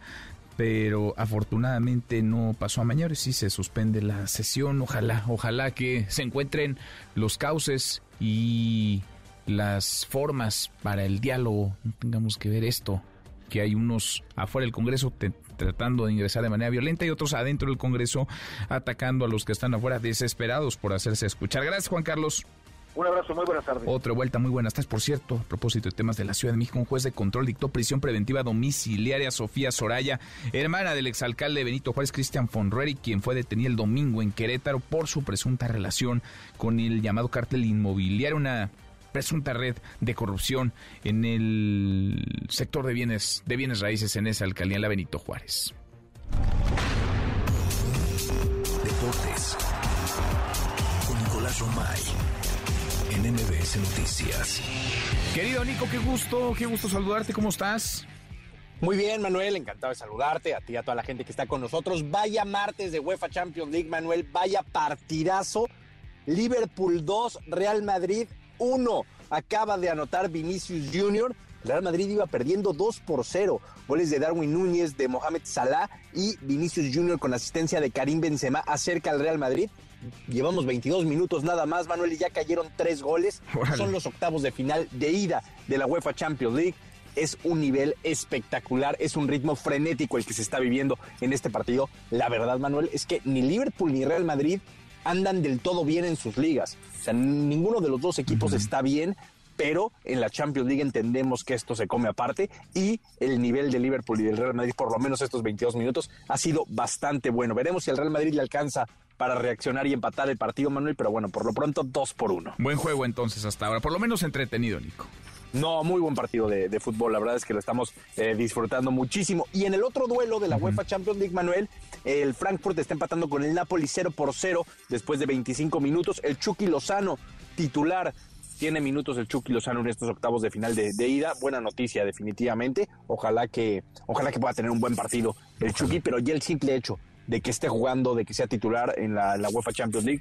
pero afortunadamente no pasó a mayores y se suspende la sesión. Ojalá, ojalá que se encuentren los cauces y las formas para el diálogo. No tengamos que ver esto, que hay unos afuera del Congreso tratando de ingresar de manera violenta y otros adentro del Congreso atacando a los que están afuera desesperados por hacerse escuchar. Gracias, Juan Carlos.
Un abrazo, muy buenas tardes.
Otra vuelta, muy buenas tardes. Por cierto, a propósito de temas de la Ciudad de México, un juez de control dictó prisión preventiva domiciliaria a Sofía Soraya, hermana del exalcalde Benito Juárez, Cristian Fonreri, quien fue detenido el domingo en Querétaro por su presunta relación con el llamado cártel inmobiliario, una presunta red de corrupción en el sector de bienes, de bienes raíces en esa alcaldía, en la Benito Juárez.
Deportes con Nicolás Romay en MBS Noticias.
Querido Nico, qué gusto, qué gusto saludarte, ¿cómo estás?
Muy bien, Manuel, encantado de saludarte, a ti y a toda la gente que está con nosotros. Vaya martes de UEFA Champions League, Manuel, vaya partidazo. Liverpool 2, Real Madrid 1. Acaba de anotar Vinicius Jr. Real Madrid iba perdiendo 2 por 0. Goles de Darwin Núñez, de Mohamed Salah y Vinicius Jr. con asistencia de Karim Benzema acerca al Real Madrid. Llevamos 22 minutos nada más, Manuel, y ya cayeron tres goles. Son los octavos de final de ida de la UEFA Champions League. Es un nivel espectacular, es un ritmo frenético el que se está viviendo en este partido. La verdad, Manuel, es que ni Liverpool ni Real Madrid andan del todo bien en sus ligas. O sea, ninguno de los dos equipos está bien, pero en la Champions League entendemos que esto se come aparte y el nivel de Liverpool y del Real Madrid, por lo menos estos 22 minutos, ha sido bastante bueno. Veremos si al Real Madrid le alcanza para reaccionar y empatar el partido, Manuel, pero bueno, por lo pronto dos por uno.
Buen juego entonces hasta ahora, por lo menos entretenido, Nico.
No, muy buen partido de, fútbol. La verdad es que lo estamos eh, disfrutando muchísimo. Y en el otro duelo de la UEFA Champions League, Manuel, el Frankfurt está empatando con el Napoli 0 por 0 después de 25 minutos. El Chucky Lozano, titular. Tiene minutos el Chucky Lozano en estos octavos de final de, ida. Buena noticia, definitivamente. Ojalá que, ojalá que pueda tener un buen partido el Chucky, pero ya el simple hecho de que esté jugando, de que sea titular en la, UEFA Champions League,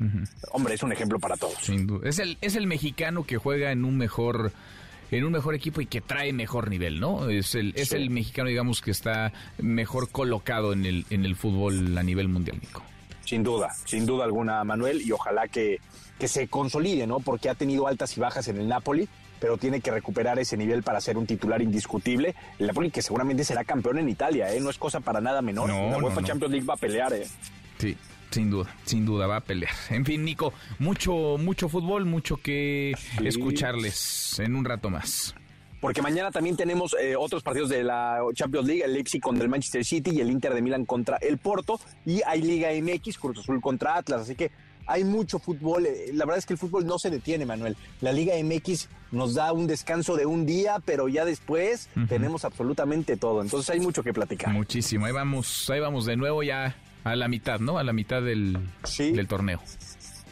hombre, es un ejemplo para todos.
Sin duda. Es el, es el mexicano que juega en un mejor en un mejor equipo y que trae mejor nivel, ¿no? Es el, es el mexicano, digamos, que está mejor colocado en el, en el fútbol a nivel mundial, Nico.
Sin duda, sin duda alguna, Manuel, y ojalá que, que se consolide, ¿no? Porque ha tenido altas y bajas en el Napoli, pero tiene que recuperar ese nivel para ser un titular indiscutible. El Napoli que seguramente será campeón en Italia, ¿eh? No es cosa para nada menor. la UEFA Champions League va a pelear, ¿eh?
Sí, sin duda, sin duda va a pelear. En fin, Nico, mucho, mucho fútbol, mucho que escucharles en un rato más.
Porque mañana también tenemos eh, otros partidos de la Champions League, el Leipzig contra el Manchester City y el Inter de Milán contra el Porto. Y hay Liga MX, Cruz Azul contra Atlas. Así que hay mucho fútbol. Eh, la verdad es que el fútbol no se detiene, Manuel. La Liga MX nos da un descanso de un día, pero ya después tenemos absolutamente todo. Entonces hay mucho que platicar.
Muchísimo. Ahí vamos, ahí vamos de nuevo ya a la mitad, ¿no? A la mitad del, del torneo.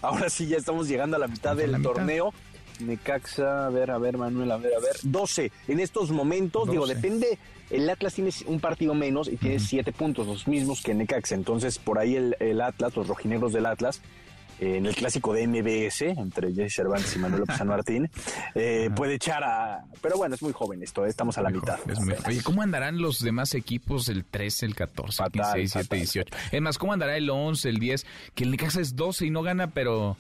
Ahora sí, ya estamos llegando a la mitad del torneo. Necaxa, a ver, a ver, Manuel, a ver, a ver. 12. En estos momentos, digo, depende. El Atlas tiene un partido menos y tiene siete puntos, los mismos que Necaxa. Entonces, por ahí el, el Atlas, los rojinegros del Atlas, en el clásico de MBS entre Jesse Cervantes y Manuel López San Martín, eh, puede echar a... Pero bueno, es muy joven esto, eh, estamos a la mitad.
Oye, ¿cómo andarán los demás equipos el 13, el 14, el 15, 17, 18? Es más, ¿cómo andará el 11, el 10? Que el Necaxa es 12 y no gana, pero...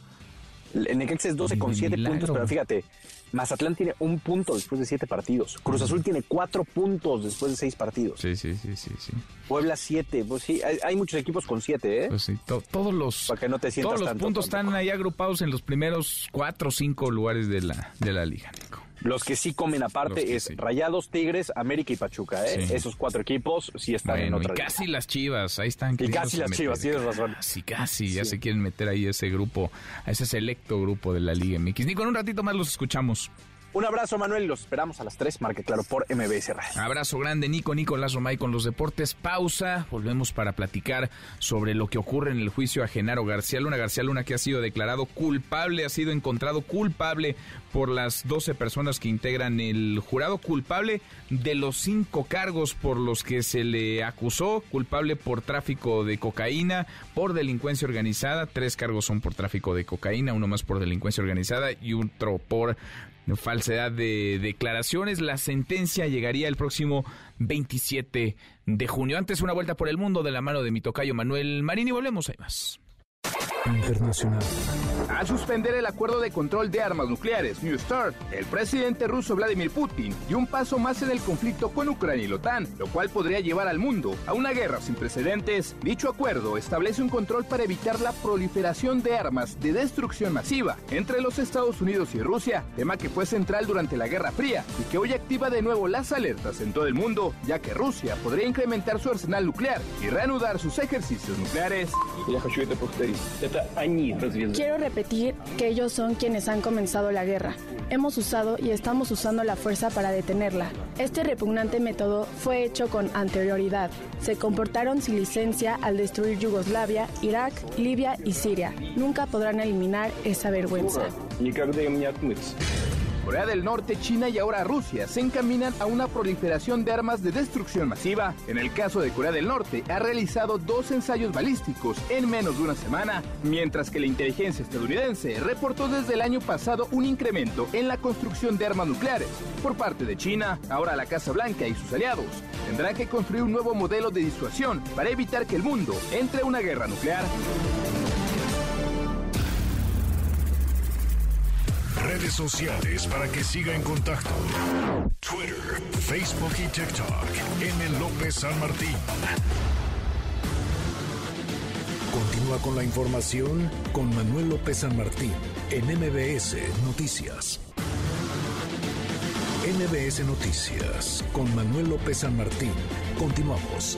El Necaxa es 12 con 7 puntos, pero fíjate, Mazatlán tiene un punto después de siete partidos. Cruz Azul tiene cuatro puntos después de seis partidos.
Sí, sí, sí, sí. sí.
Puebla siete. Pues sí, hay, muchos equipos con siete, ¿eh?
Pues sí, todos los,
Para que no te
todos
los
puntos están ahí agrupados en los primeros cuatro o cinco lugares de la, de la liga, Nico.
Los que sí comen aparte es Rayados, Tigres, América y Pachuca, ¿eh? Esos cuatro equipos sí están en otra
y casi las Chivas, ahí están.
Y casi las Chivas, tienes razón.
Sí, casi, ya se quieren meter ahí ese grupo, a ese selecto grupo de la Liga MX. Nico, en un ratito más los escuchamos.
Un abrazo, Manuel. Los esperamos a las 3. Marque claro por MBS Radio.
Abrazo grande, Nico. Nicolás Romay con los deportes. Pausa. Volvemos para platicar sobre lo que ocurre en el juicio a Genaro García Luna. García Luna que ha sido declarado culpable, ha sido encontrado culpable por las 12 personas que integran el jurado. Culpable de los cinco cargos por los que se le acusó. Culpable por tráfico de cocaína, por delincuencia organizada. Tres cargos son por tráfico de cocaína, uno más por delincuencia organizada y otro por falsedad de declaraciones. La sentencia llegaría el próximo 27 de junio. Antes una vuelta por el mundo de la mano de mi tocayo Manuel Marín y volvemos, hay más.
Internacional.
Al suspender el acuerdo de control de armas nucleares New START, el presidente ruso Vladimir Putin dio un paso más en el conflicto con Ucrania y la OTAN, lo cual podría llevar al mundo a una guerra sin precedentes. Dicho acuerdo establece un control para evitar la proliferación de armas de destrucción masiva entre los Estados Unidos y Rusia, tema que fue central durante la Guerra Fría y que hoy activa de nuevo las alertas en todo el mundo, ya que Rusia podría incrementar su arsenal nuclear y reanudar sus ejercicios nucleares.
Quiero repetir que ellos son quienes han comenzado la guerra. Hemos usado y estamos usando la fuerza para detenerla. Este repugnante método fue hecho con anterioridad. Se comportaron sin licencia al destruir Yugoslavia, Irak, Libia y Siria. Nunca podrán eliminar esa vergüenza.
Corea del Norte, China y ahora Rusia se encaminan a una proliferación de armas de destrucción masiva. En el caso de Corea del Norte, ha realizado dos ensayos balísticos en menos de una semana, mientras que la inteligencia estadounidense reportó desde el año pasado un incremento en la construcción de armas nucleares. Por parte de China, ahora la Casa Blanca y sus aliados tendrán que construir un nuevo modelo de disuasión para evitar que el mundo entre a una guerra nuclear.
Redes sociales para que siga en contacto: Twitter, Facebook y TikTok. M. López San Martín. Continúa con la información con Manuel López San Martín en MBS Noticias. MBS Noticias con Manuel López San Martín. Continuamos.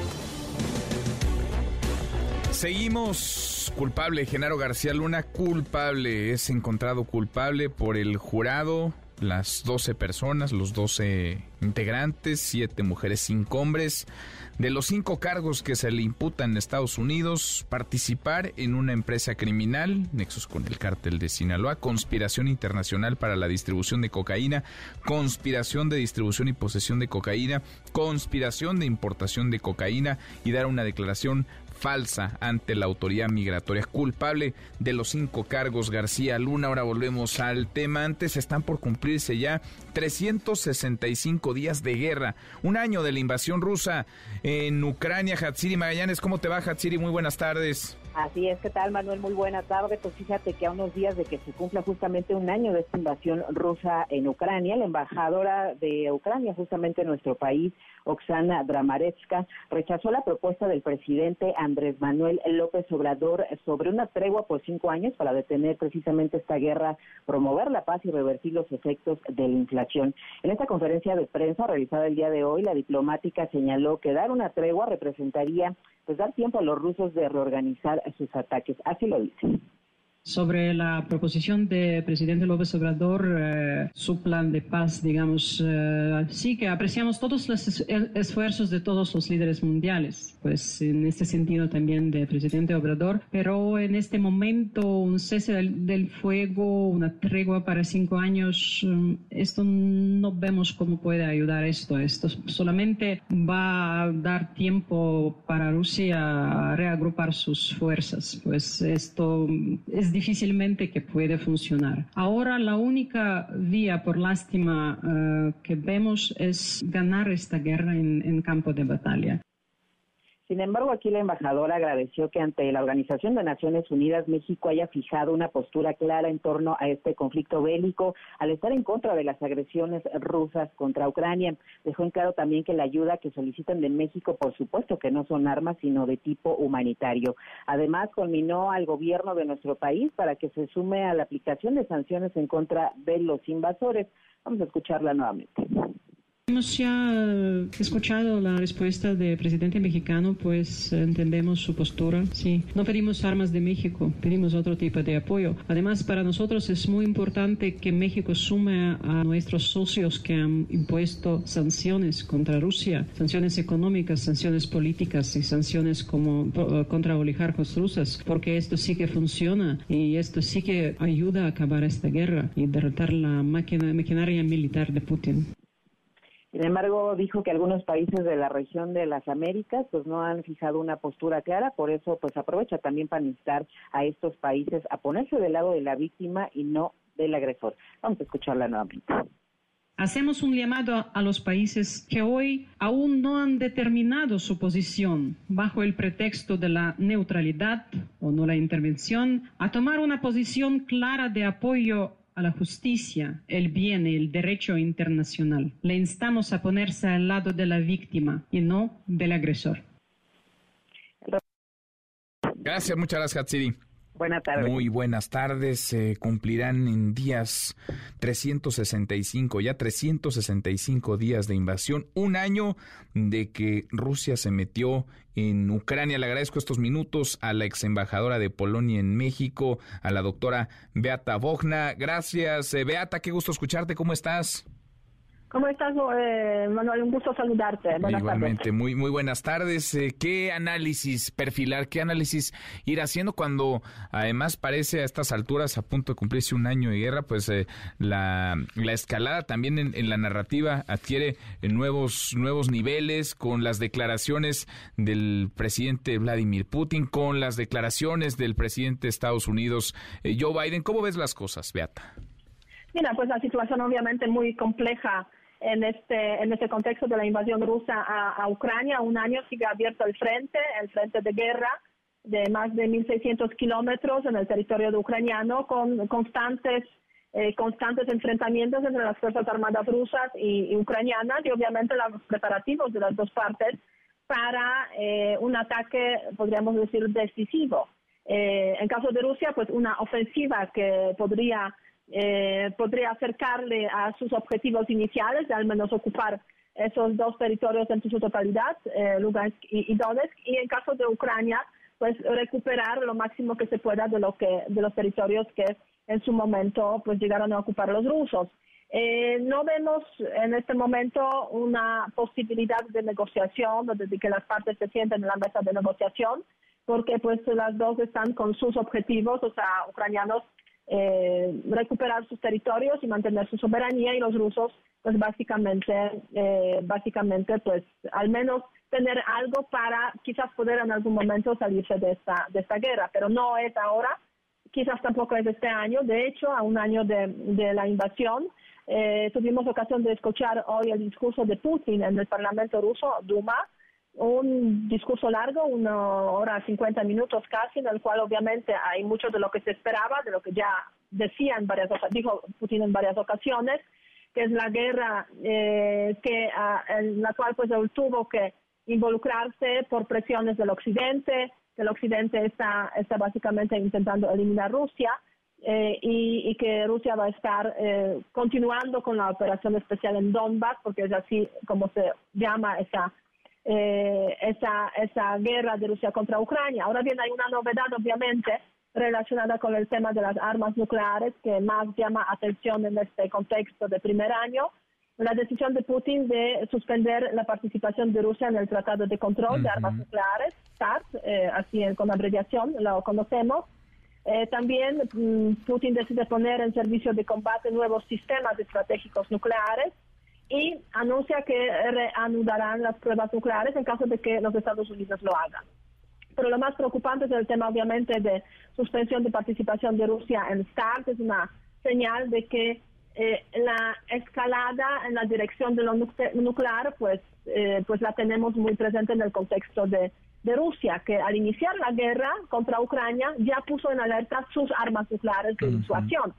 Seguimos. Culpable, Genaro García Luna, culpable, es encontrado culpable por el jurado, las 12 personas, los 12 integrantes, 7 mujeres, 5 hombres, de los 5 cargos que se le imputan en Estados Unidos, participar en una empresa criminal, nexos con el cártel de Sinaloa, conspiración internacional para la distribución de cocaína, conspiración de distribución y posesión de cocaína, conspiración de importación de cocaína y dar una declaración falsa ante la autoridad migratoria. Culpable de los cinco cargos García Luna. Ahora volvemos al tema. Antes están por cumplirse ya 365 días de guerra. Un año de la invasión rusa en Ucrania. Hatsiri Magallanes, ¿cómo te va Hatsiri? Muy buenas tardes.
Así es, ¿qué tal Manuel? Muy buena tarde. Pues fíjate que a unos días de que se cumpla justamente un año de esta invasión rusa en Ucrania, la embajadora de Ucrania justamente en nuestro país, Oksana Dramarevska, rechazó la propuesta del presidente Andrés Manuel López Obrador sobre una tregua por cinco años para detener precisamente esta guerra, promover la paz y revertir los efectos de la inflación. En esta conferencia de prensa realizada el día de hoy, la diplomática señaló que dar una tregua representaría pues dar tiempo a los rusos de reorganizar sus ataques. Así lo dice.
Sobre la proposición del presidente López Obrador, eh, su plan de paz, digamos, eh, sí que apreciamos todos los es esfuerzos de todos los líderes mundiales, pues en este sentido también del presidente Obrador, pero en este momento un cese del, fuego, una tregua para cinco años, um, esto no vemos cómo puede ayudar esto. Esto solamente va a dar tiempo para Rusia a reagrupar sus fuerzas, pues esto es difícilmente que puede funcionar. Ahora la única vía, por lástima, uh, que vemos es ganar esta guerra en, en campo de batalla.
Sin embargo, aquí la embajadora agradeció que ante la Organización de Naciones Unidas México haya fijado una postura clara en torno a este conflicto bélico al estar en contra de las agresiones rusas contra Ucrania. Dejó en claro también que la ayuda que solicitan de México, por supuesto que no son armas, sino de tipo humanitario. Además, culminó al gobierno de nuestro país para que se sume a la aplicación de sanciones en contra de los invasores. Vamos a escucharla nuevamente.
Hemos ya eh, escuchado la respuesta del presidente mexicano, pues entendemos su postura. Sí, no pedimos armas de México, pedimos otro tipo de apoyo. Además, para nosotros es muy importante que México sume a nuestros socios que han impuesto sanciones contra Rusia, sanciones económicas, sanciones políticas y sanciones como eh, contra oligarcos rusas, porque esto sí que funciona y esto sí que ayuda a acabar esta guerra y derrotar la maquinaria militar de Putin.
Sin embargo, dijo que algunos países de la región de las Américas pues no han fijado una postura clara, por eso pues aprovecha también para instar a estos países a ponerse del lado de la víctima y no del agresor. Vamos a escucharla nuevamente.
Hacemos un llamado a los países que hoy aún no han determinado su posición bajo el pretexto de la neutralidad o no la intervención a tomar una posición clara de apoyo a la justicia, el bien y el derecho internacional. Le instamos a ponerse al lado de la víctima y no del agresor.
Gracias, muchas gracias.
Buenas tardes.
Muy buenas tardes. Se cumplirán en días 365, ya 365 días de invasión, un año de que Rusia se metió en Ucrania. Le agradezco estos minutos a la ex embajadora de Polonia en México, a la doctora Beata Bogna. Gracias, eh, Beata, qué gusto escucharte. ¿Cómo estás?
¿Cómo estás, eh, Manuel? Un gusto saludarte.
Buenas Igualmente, muy muy buenas tardes. Eh, ¿Qué análisis perfilar, qué análisis ir haciendo cuando además parece a estas alturas, a punto de cumplirse un año de guerra, pues eh, la, la, escalada también en, la narrativa adquiere nuevos, nuevos niveles con las declaraciones del presidente Vladimir Putin, con las declaraciones del presidente de Estados Unidos, Joe Biden? ¿Cómo ves las cosas, Beata?
Mira, pues la situación obviamente muy compleja en este, en este contexto de la invasión rusa a, Ucrania. Un año sigue abierto el frente, el frente de guerra de más de 1.600 kilómetros en el territorio de ucraniano con constantes eh, constantes enfrentamientos entre las Fuerzas Armadas rusas y, ucranianas y obviamente los preparativos de las dos partes para eh, un ataque, podríamos decir, decisivo. Eh, en caso de Rusia, pues una ofensiva que podría eh, podría acercarle a sus objetivos iniciales, al menos ocupar esos dos territorios en su totalidad, eh, Lugansk y, Donetsk, y en caso de Ucrania, pues recuperar lo máximo que se pueda de lo que de los territorios que en su momento pues llegaron a ocupar los rusos. Eh, no vemos en este momento una posibilidad de negociación, de que las partes se sienten en la mesa de negociación, porque pues las dos están con sus objetivos, o sea, ucranianos eh, recuperar sus territorios y mantener su soberanía y los rusos pues básicamente eh, básicamente pues al menos tener algo para quizás poder en algún momento salirse de esta de esta guerra pero no es ahora quizás tampoco es este año. De hecho a un año de, de la invasión eh, tuvimos ocasión de escuchar hoy el discurso de Putin en el Parlamento ruso Duma un discurso largo, una hora, 50 minutos casi, en el cual obviamente hay mucho de lo que se esperaba, de lo que ya decía en varias, dijo Putin en varias ocasiones, que es la guerra eh, que, ah, en la cual pues él tuvo que involucrarse por presiones del Occidente, que el Occidente está, está básicamente intentando eliminar Rusia eh, y, y, que Rusia va a estar eh, continuando con la operación especial en Donbass, porque es así como se llama esa eh, esa, esa guerra de Rusia contra Ucrania. Ahora bien, hay una novedad, obviamente, relacionada con el tema de las armas nucleares que más llama atención en este contexto de primer año. La decisión de Putin de suspender la participación de Rusia en el Tratado de Control de Armas Nucleares, START, eh, así con abreviación lo conocemos. Eh, también mm, Putin decide poner en servicio de combate nuevos sistemas estratégicos nucleares y anuncia que reanudarán las pruebas nucleares en caso de que los Estados Unidos lo hagan. Pero lo más preocupante es el tema, obviamente, de suspensión de participación de Rusia en START. Es una señal de que eh, la escalada en la dirección de lo nuclear, pues, eh, pues la tenemos muy presente en el contexto de, de Rusia, que al iniciar la guerra contra Ucrania ya puso en alerta sus armas nucleares de disuasión.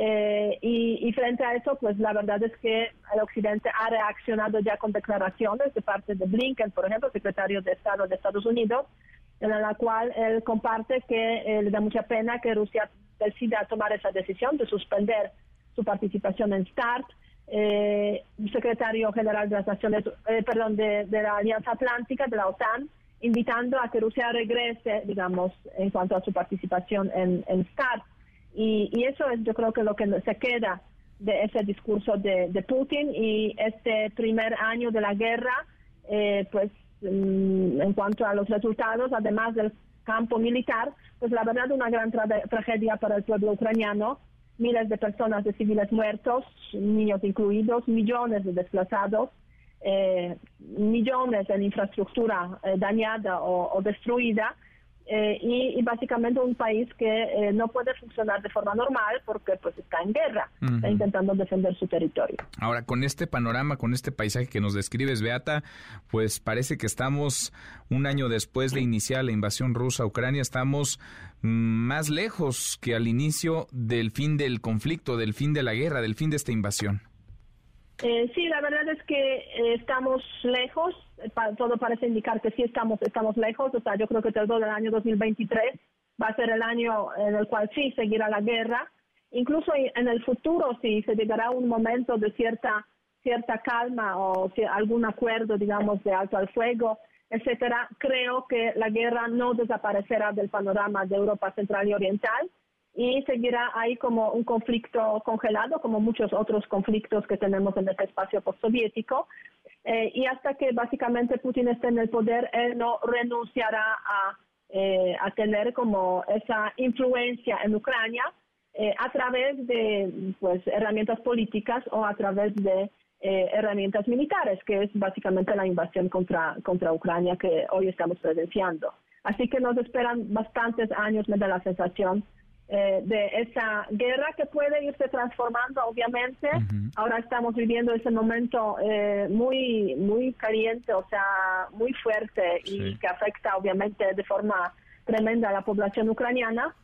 Eh, y, frente a eso, pues la verdad es que el Occidente ha reaccionado ya con declaraciones de parte de Blinken, por ejemplo, secretario de Estado de Estados Unidos, en la cual él comparte que eh, le da mucha pena que Rusia decida tomar esa decisión de suspender su participación en START. eh, secretario general de las Naciones, eh, perdón, de, la Alianza Atlántica, de la OTAN, invitando a que Rusia regrese, digamos, en cuanto a su participación en, en START. Y, eso es, yo creo que lo que se queda de ese discurso de, Putin. Y este primer año de la guerra, eh, pues mm, en cuanto a los resultados, además del campo militar, pues la verdad una gran tragedia para el pueblo ucraniano, miles de personas de civiles muertos, niños incluidos, millones de desplazados, eh, millones en infraestructura eh, dañada o destruida eh, y, básicamente un país que eh, no puede funcionar de forma normal porque pues está en guerra, está intentando defender su territorio.
Ahora, con este panorama, con este paisaje que nos describes, Beata, pues parece que estamos un año después de iniciar la invasión rusa a Ucrania, estamos mm, más lejos que al inicio del fin del conflicto, del fin de la guerra, del fin de esta invasión.
Eh, sí, la verdad es que eh, estamos lejos, todo parece indicar que sí estamos, estamos lejos, o sea, yo creo que el año 2023 va a ser el año en el cual sí seguirá la guerra, incluso en el futuro si se llegará un momento de cierta cierta calma o algún acuerdo, digamos, de alto al fuego, etcétera, creo que la guerra no desaparecerá del panorama de Europa Central y Oriental, y seguirá ahí como un conflicto congelado, como muchos otros conflictos que tenemos en este espacio postsoviético. Eh, y hasta que básicamente Putin esté en el poder, él no renunciará a, eh, a tener como esa influencia en Ucrania eh, a través de pues, herramientas políticas o a través de herramientas militares, que es básicamente la invasión contra, contra Ucrania que hoy estamos presenciando. Así que nos esperan bastantes años, me da la sensación, eh, de esa guerra que puede irse transformando, obviamente. Ahora estamos viviendo ese momento eh, muy, muy caliente, o sea, muy fuerte y que afecta, obviamente, de forma tremenda a la población ucraniana.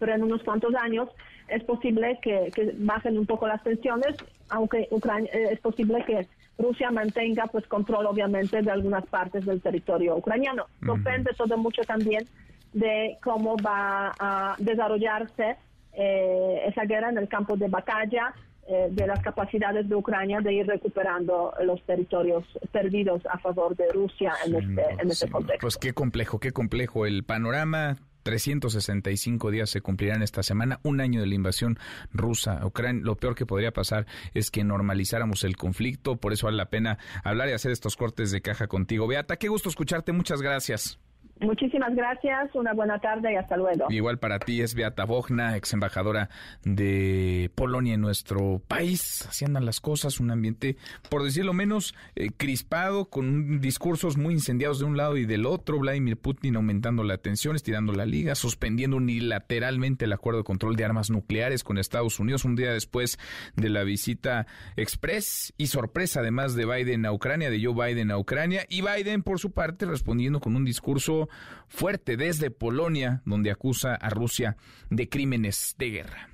Pero en unos cuantos años es posible que, bajen un poco las tensiones, aunque Ucrania, eh, es posible que Rusia mantenga pues control obviamente de algunas partes del territorio ucraniano. Depende todo mucho también de cómo va a desarrollarse eh, esa guerra en el campo de batalla, eh, de las capacidades de Ucrania de ir recuperando los territorios perdidos a favor de Rusia en este, en este contexto.
Pues qué complejo, qué complejo el panorama. 365 días se cumplirán esta semana, un año de la invasión rusa a Ucrania. Lo peor que podría pasar es que normalizáramos el conflicto, por eso vale la pena hablar y hacer estos cortes de caja contigo. Beata, qué gusto escucharte, muchas gracias.
Muchísimas gracias, una buena tarde y hasta luego.
Igual para ti es Beata Bogna, ex embajadora de Polonia en nuestro país. Así andan las cosas, un ambiente, por decirlo menos, eh, crispado, con discursos muy incendiados de un lado y del otro. Vladimir Putin aumentando la tensión, estirando la liga, suspendiendo unilateralmente el acuerdo de control de armas nucleares con Estados Unidos un día después de la visita express y sorpresa además de Biden a Ucrania, de Joe Biden a Ucrania. Y Biden, por su parte, respondiendo con un discurso fuerte desde Polonia, donde acusa a Rusia de crímenes de guerra.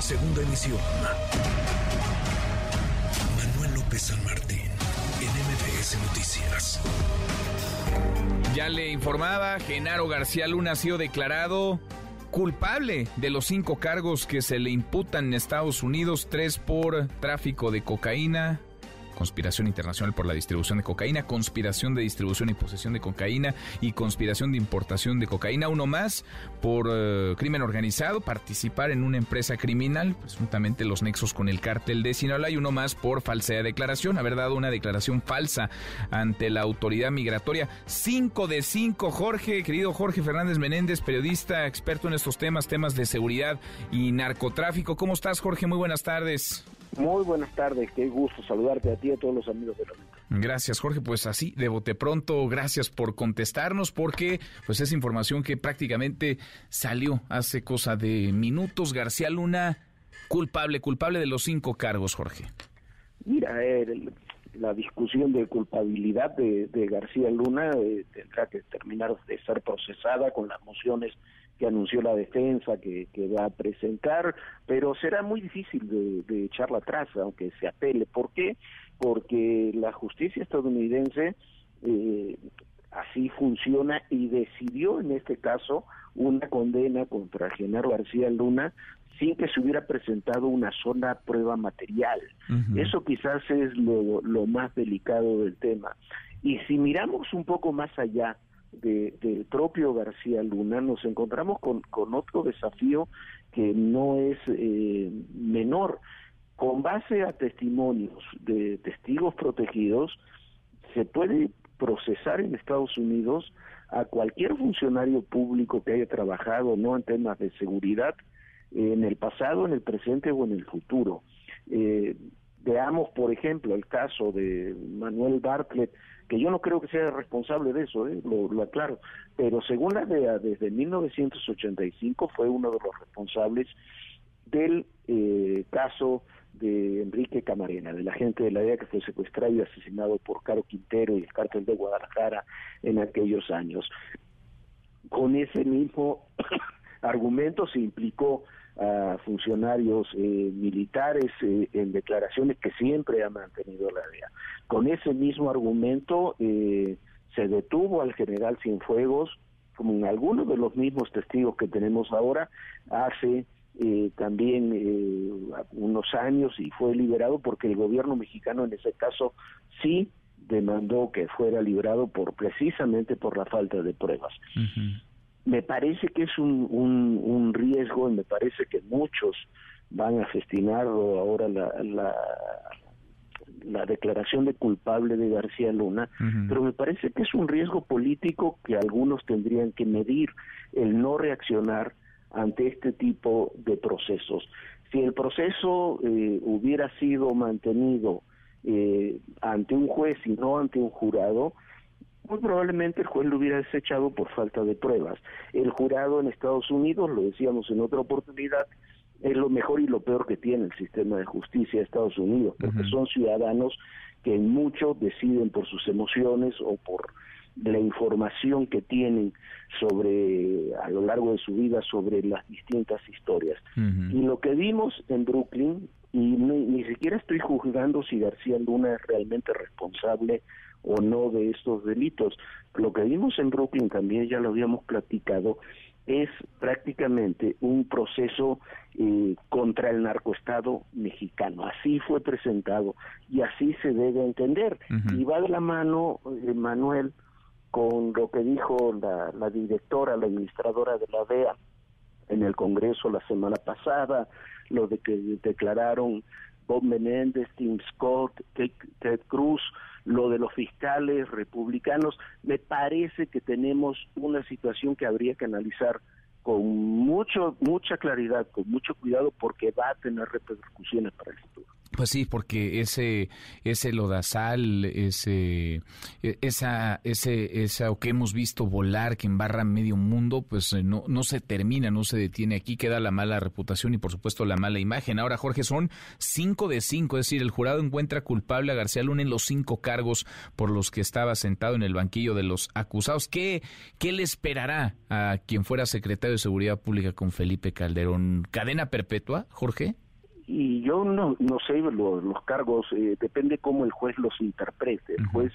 Segunda emisión. Manuel López San Martín, en MBS Noticias.
Ya le informaba, Genaro García Luna ha sido declarado culpable de los cinco cargos que se le imputan en Estados Unidos, tres por tráfico de cocaína, conspiración internacional por la distribución de cocaína, conspiración de distribución y posesión de cocaína y conspiración de importación de cocaína. Uno más por eh, crimen organizado, participar en una empresa criminal, presuntamente los nexos con el cártel de Sinaloa y uno más por falsedad de declaración, haber dado una declaración falsa ante la autoridad migratoria. Cinco de cinco, Jorge, querido Jorge Fernández Menéndez, periodista, experto en estos temas, temas de seguridad y narcotráfico. ¿Cómo estás, Jorge? Muy buenas tardes.
Muy buenas tardes, qué gusto saludarte a ti y a todos los amigos de la
Gracias, Jorge. Pues así, de bote pronto, gracias por contestarnos, porque pues es información que prácticamente salió hace cosa de minutos. García Luna, culpable, culpable de los cinco cargos, Jorge.
Mira, eh, la discusión de culpabilidad de, García Luna eh, tendrá que terminar de ser procesada con las mociones que anunció la defensa que, va a presentar, pero será muy difícil de, de echarla atrás, aunque se apele. ¿Por qué? Porque la justicia estadounidense eh, así funciona y decidió en este caso una condena contra Genaro García Luna sin que se hubiera presentado una sola prueba material. Eso quizás es lo, lo más delicado del tema. Y si miramos un poco más allá de, del propio García Luna, nos encontramos con, con otro desafío que no es eh, menor. Con base a testimonios de testigos protegidos, se puede procesar en Estados Unidos a cualquier funcionario público que haya trabajado no en temas de seguridad en el pasado, en el presente o en el futuro. Eh, veamos, por ejemplo, el caso de Manuel Bartlett, que yo no creo que sea responsable de eso, ¿eh? lo, aclaro, pero según la DEA, desde 1985 fue uno de los responsables del eh, caso de Enrique Camarena, del agente de la DEA que fue secuestrado y asesinado por Caro Quintero y el cártel de Guadalajara en aquellos años. Con ese mismo argumento se implicó a funcionarios eh, militares eh, en declaraciones que siempre ha mantenido la DEA. Con ese mismo argumento eh, se detuvo al general Cienfuegos, como en algunos de los mismos testigos que tenemos ahora, hace también unos años y fue liberado porque el gobierno mexicano en ese caso sí demandó que fuera liberado por precisamente por la falta de pruebas me parece que es un, un, riesgo y me parece que muchos van a festinar ahora la, la, la declaración de culpable de García Luna, pero me parece que es un riesgo político que algunos tendrían que medir, el no reaccionar ante este tipo de procesos. Si el proceso eh, hubiera sido mantenido eh, ante un juez y no ante un jurado, muy probablemente el juez lo hubiera desechado por falta de pruebas. El jurado en Estados Unidos, lo decíamos en otra oportunidad, es lo mejor y lo peor que tiene el sistema de justicia de Estados Unidos, porque son ciudadanos que en mucho deciden por sus emociones o por la información que tienen sobre a lo largo de su vida sobre las distintas historias. Y lo que vimos en Brooklyn, y ni siquiera estoy juzgando si García Luna es realmente responsable o no de estos delitos. Lo que vimos en Brooklyn también ya lo habíamos platicado, es prácticamente un proceso eh, contra el narcoestado mexicano. Así fue presentado y así se debe entender. Y va de la mano, eh, Manuel, con lo que dijo la, la directora, la administradora de la DEA en el Congreso la semana pasada, lo de que declararon Bob Menéndez, Tim Scott, Ted Cruz, lo de los fiscales republicanos, me parece que tenemos una situación que habría que analizar con mucho mucha claridad, con mucho cuidado, porque va a tener repercusiones para el futuro.
Pues sí, porque ese ese lodazal, ese e, esa ese esa que hemos visto volar que embarra medio mundo, pues eh, no no se termina, no se detiene aquí, queda la mala reputación y por supuesto la mala imagen. Ahora Jorge son cinco de cinco, es decir, el jurado encuentra culpable a García Luna en los cinco cargos por los que estaba sentado en el banquillo de los acusados. ¿Qué qué le esperará a quien fuera secretario de Seguridad Pública con Felipe Calderón? ¿Cadena perpetua, Jorge?
Y yo no, no sé los, los cargos, eh, depende cómo el juez los interprete. El juez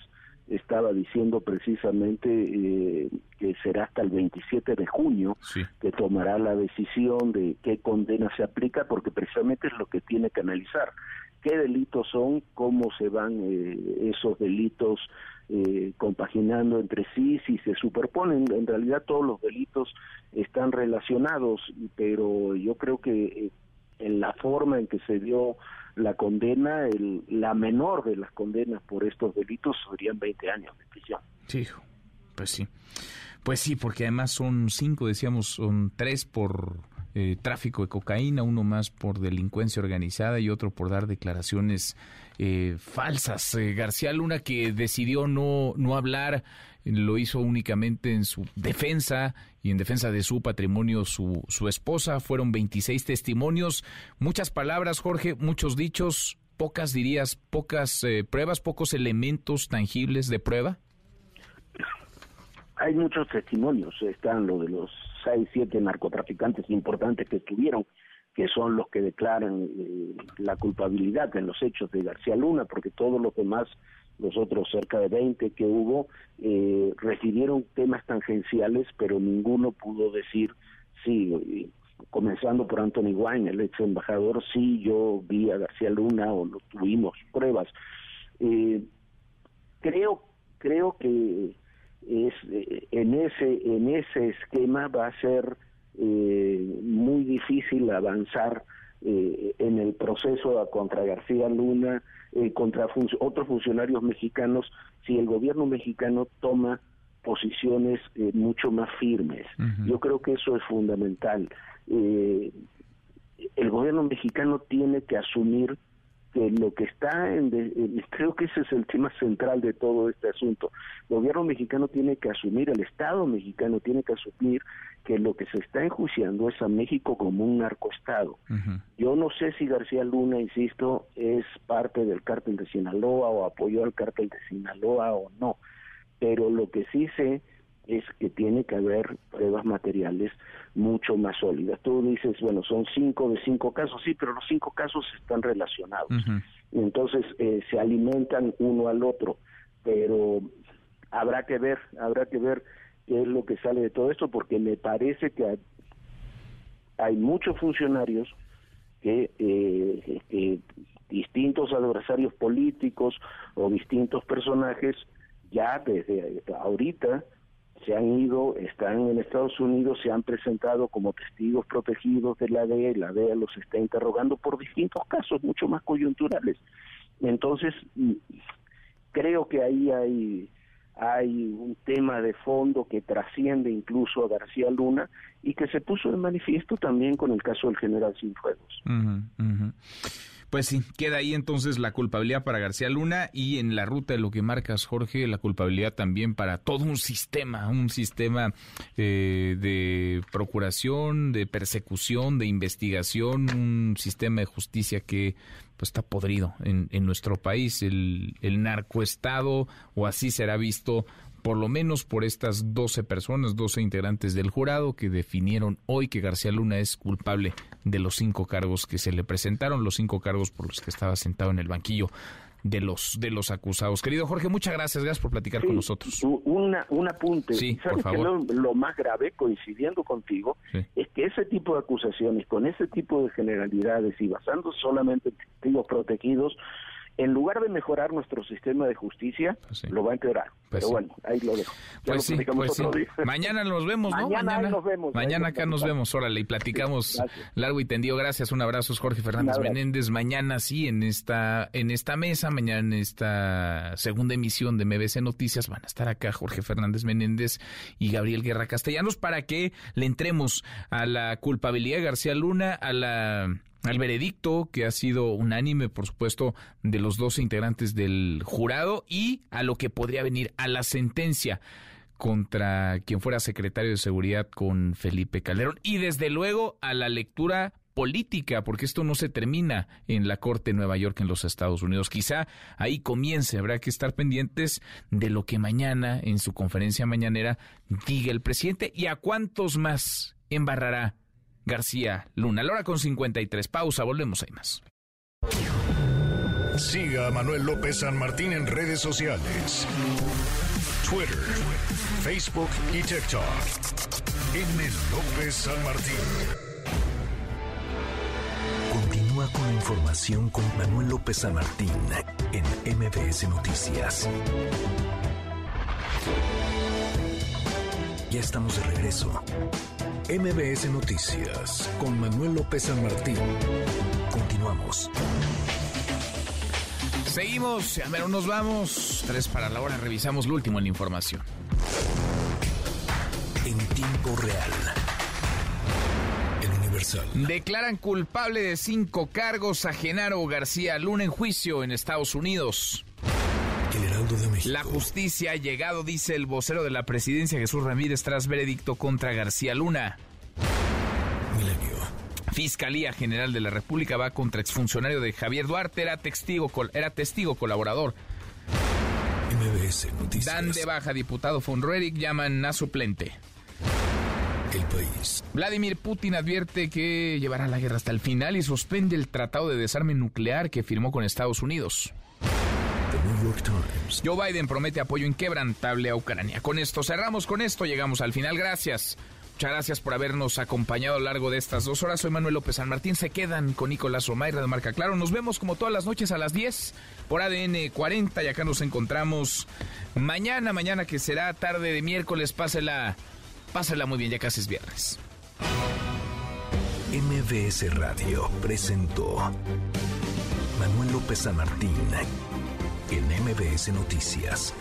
estaba diciendo precisamente eh, que será hasta el 27 de junio que tomará la decisión de qué condena se aplica, porque precisamente es lo que tiene que analizar. ¿Qué delitos son? ¿Cómo se van eh, esos delitos compaginando entre sí? Si se superponen, en realidad todos los delitos están relacionados, pero yo creo que en la forma en que se dio la condena, el, la menor de las condenas por estos delitos serían 20 años de prisión.
Sí, pues sí. Pues sí, porque además son cinco, decíamos, son tres por eh, tráfico de cocaína, uno más por delincuencia organizada y otro por dar declaraciones eh, falsas. Eh, García Luna que decidió no, no hablar, lo hizo únicamente en su defensa y en defensa de su patrimonio, su, su esposa. Fueron 26 testimonios, muchas palabras, Jorge, muchos dichos, pocas dirías, pocas pruebas, pocos elementos tangibles de prueba.
Hay muchos testimonios, están lo de los seis, siete narcotraficantes importantes que estuvieron, que son los que declaran eh, la culpabilidad en los hechos de García Luna, porque todos los demás, los otros cerca de 20 que hubo, eh, recibieron temas tangenciales, pero ninguno pudo decir sí. comenzando por Anthony Wayne, el ex embajador, sí, yo vi a García Luna o lo tuvimos pruebas. Eh, creo, creo que es eh, en ese en ese esquema va a ser eh, muy difícil avanzar eh, en el proceso contra García Luna, eh, contra otros funcionarios mexicanos, si el gobierno mexicano toma posiciones eh, mucho más firmes. Yo creo que eso es fundamental. Eh, el gobierno mexicano tiene que asumir que lo que está en, creo que ese es el tema central de todo este asunto. El gobierno mexicano tiene que asumir, el Estado mexicano tiene que asumir que lo que se está enjuiciando es a México como un narcoestado. Yo no sé si García Luna, insisto, es parte del cártel de Sinaloa o apoyó al cártel de Sinaloa o no, pero lo que sí sé es que tiene que haber pruebas materiales mucho más sólidas. Tú dices, bueno, son cinco de cinco casos, sí, pero los cinco casos están relacionados. Entonces eh, se alimentan uno al otro, pero habrá que ver, habrá que ver qué es lo que sale de todo esto, porque me parece que hay, muchos funcionarios que, eh, que distintos adversarios políticos o distintos personajes ya desde ahorita se han ido, están en Estados Unidos, se han presentado como testigos protegidos de la DEA, la DEA los está interrogando por distintos casos, mucho más coyunturales. Entonces, mm, creo que ahí hay, hay un tema de fondo que trasciende incluso a García Luna y que se puso de manifiesto también con el caso del general Cienfuegos.
Pues sí, queda ahí entonces la culpabilidad para García Luna y en la ruta de lo que marcas, Jorge, la culpabilidad también para todo un sistema, un sistema eh, de procuración, de persecución, de investigación, un sistema de justicia que pues, está podrido en, nuestro país. El, el narcoestado, o así será visto, por lo menos por estas 12 personas, 12 integrantes del jurado que definieron hoy que García Luna es culpable de los cinco cargos que se le presentaron, los cinco cargos por los que estaba sentado en el banquillo de los de los acusados. Querido Jorge, muchas gracias, gracias por platicar con nosotros.
Una, un apunte.
Sí,
¿Sabes
por favor.
Que lo, lo, más grave, coincidiendo contigo, es que ese tipo de acusaciones, con ese tipo de generalidades y basando solamente en testigos protegidos, en lugar de mejorar nuestro sistema de justicia, pues lo va a empeorar.
Pues
Pero
sí.
bueno, ahí lo dejo. Ya
Pues
lo
sí,
platicamos
pues sí.
día.
Mañana nos vemos, ¿no?
Mañana ahí nos vemos,
Mañana acá nos vemos, órale, y platicamos largo y tendido. Gracias, un abrazo, Jorge Fernández. Menéndez. Mañana sí, en esta, en esta mesa, mañana en esta segunda emisión de MBC Noticias, van a estar acá Jorge Fernández Menéndez y Gabriel Guerra Castellanos para que le entremos a la culpabilidad de García Luna, a la al veredicto que ha sido unánime, por supuesto, de los 12 integrantes del jurado y a lo que podría venir a la sentencia contra quien fuera secretario de seguridad con Felipe Calderón y desde luego a la lectura política, porque esto no se termina en la Corte de Nueva York en los Estados Unidos. Quizá ahí comience, habrá que estar pendientes de lo que mañana en su conferencia mañanera diga el presidente y a cuántos más embarrará García Luna. La hora con 53. Pausa, volvemos, hay más.
Siga a Manuel López San Martín en redes sociales. Twitter, Facebook y TikTok. M. López San Martín.
Continúa con la información con Manuel López San Martín en MBS Noticias. Ya estamos de regreso. MBS Noticias con Manuel López San Martín. Continuamos.
Seguimos, a ver, nos vamos. Tres para la hora, revisamos lo último en la información.
En tiempo real. El Universal.
Declaran culpable de cinco cargos a Genaro García Luna en juicio en Estados Unidos.
De México.
La justicia ha llegado, dice el vocero de la presidencia Jesús Ramírez, tras veredicto contra García Luna.
Milenio.
Fiscalía General de la República va contra exfuncionario de Javier Duarte, era testigo, era testigo colaborador.
MBS Noticias.
Dan de baja diputado von Roerich, llaman a suplente.
El país.
Vladimir Putin advierte que llevará la guerra hasta el final y suspende el tratado de desarme nuclear que firmó con Estados Unidos.
The New York Times.
Joe Biden promete apoyo inquebrantable a Ucrania. Con esto cerramos, con esto llegamos al final. Gracias. Muchas gracias por habernos acompañado a lo largo de estas dos horas. Soy Manuel López San Martín. Se quedan con Nicolás Romay, de Marca Claro. Nos vemos como todas las noches a las 10 por ADN 40 y acá nos encontramos mañana, mañana que será tarde de miércoles. Pásela, pásela muy bien, ya casi es viernes.
MBS Radio presentó Manuel López San Martín en MBS Noticias.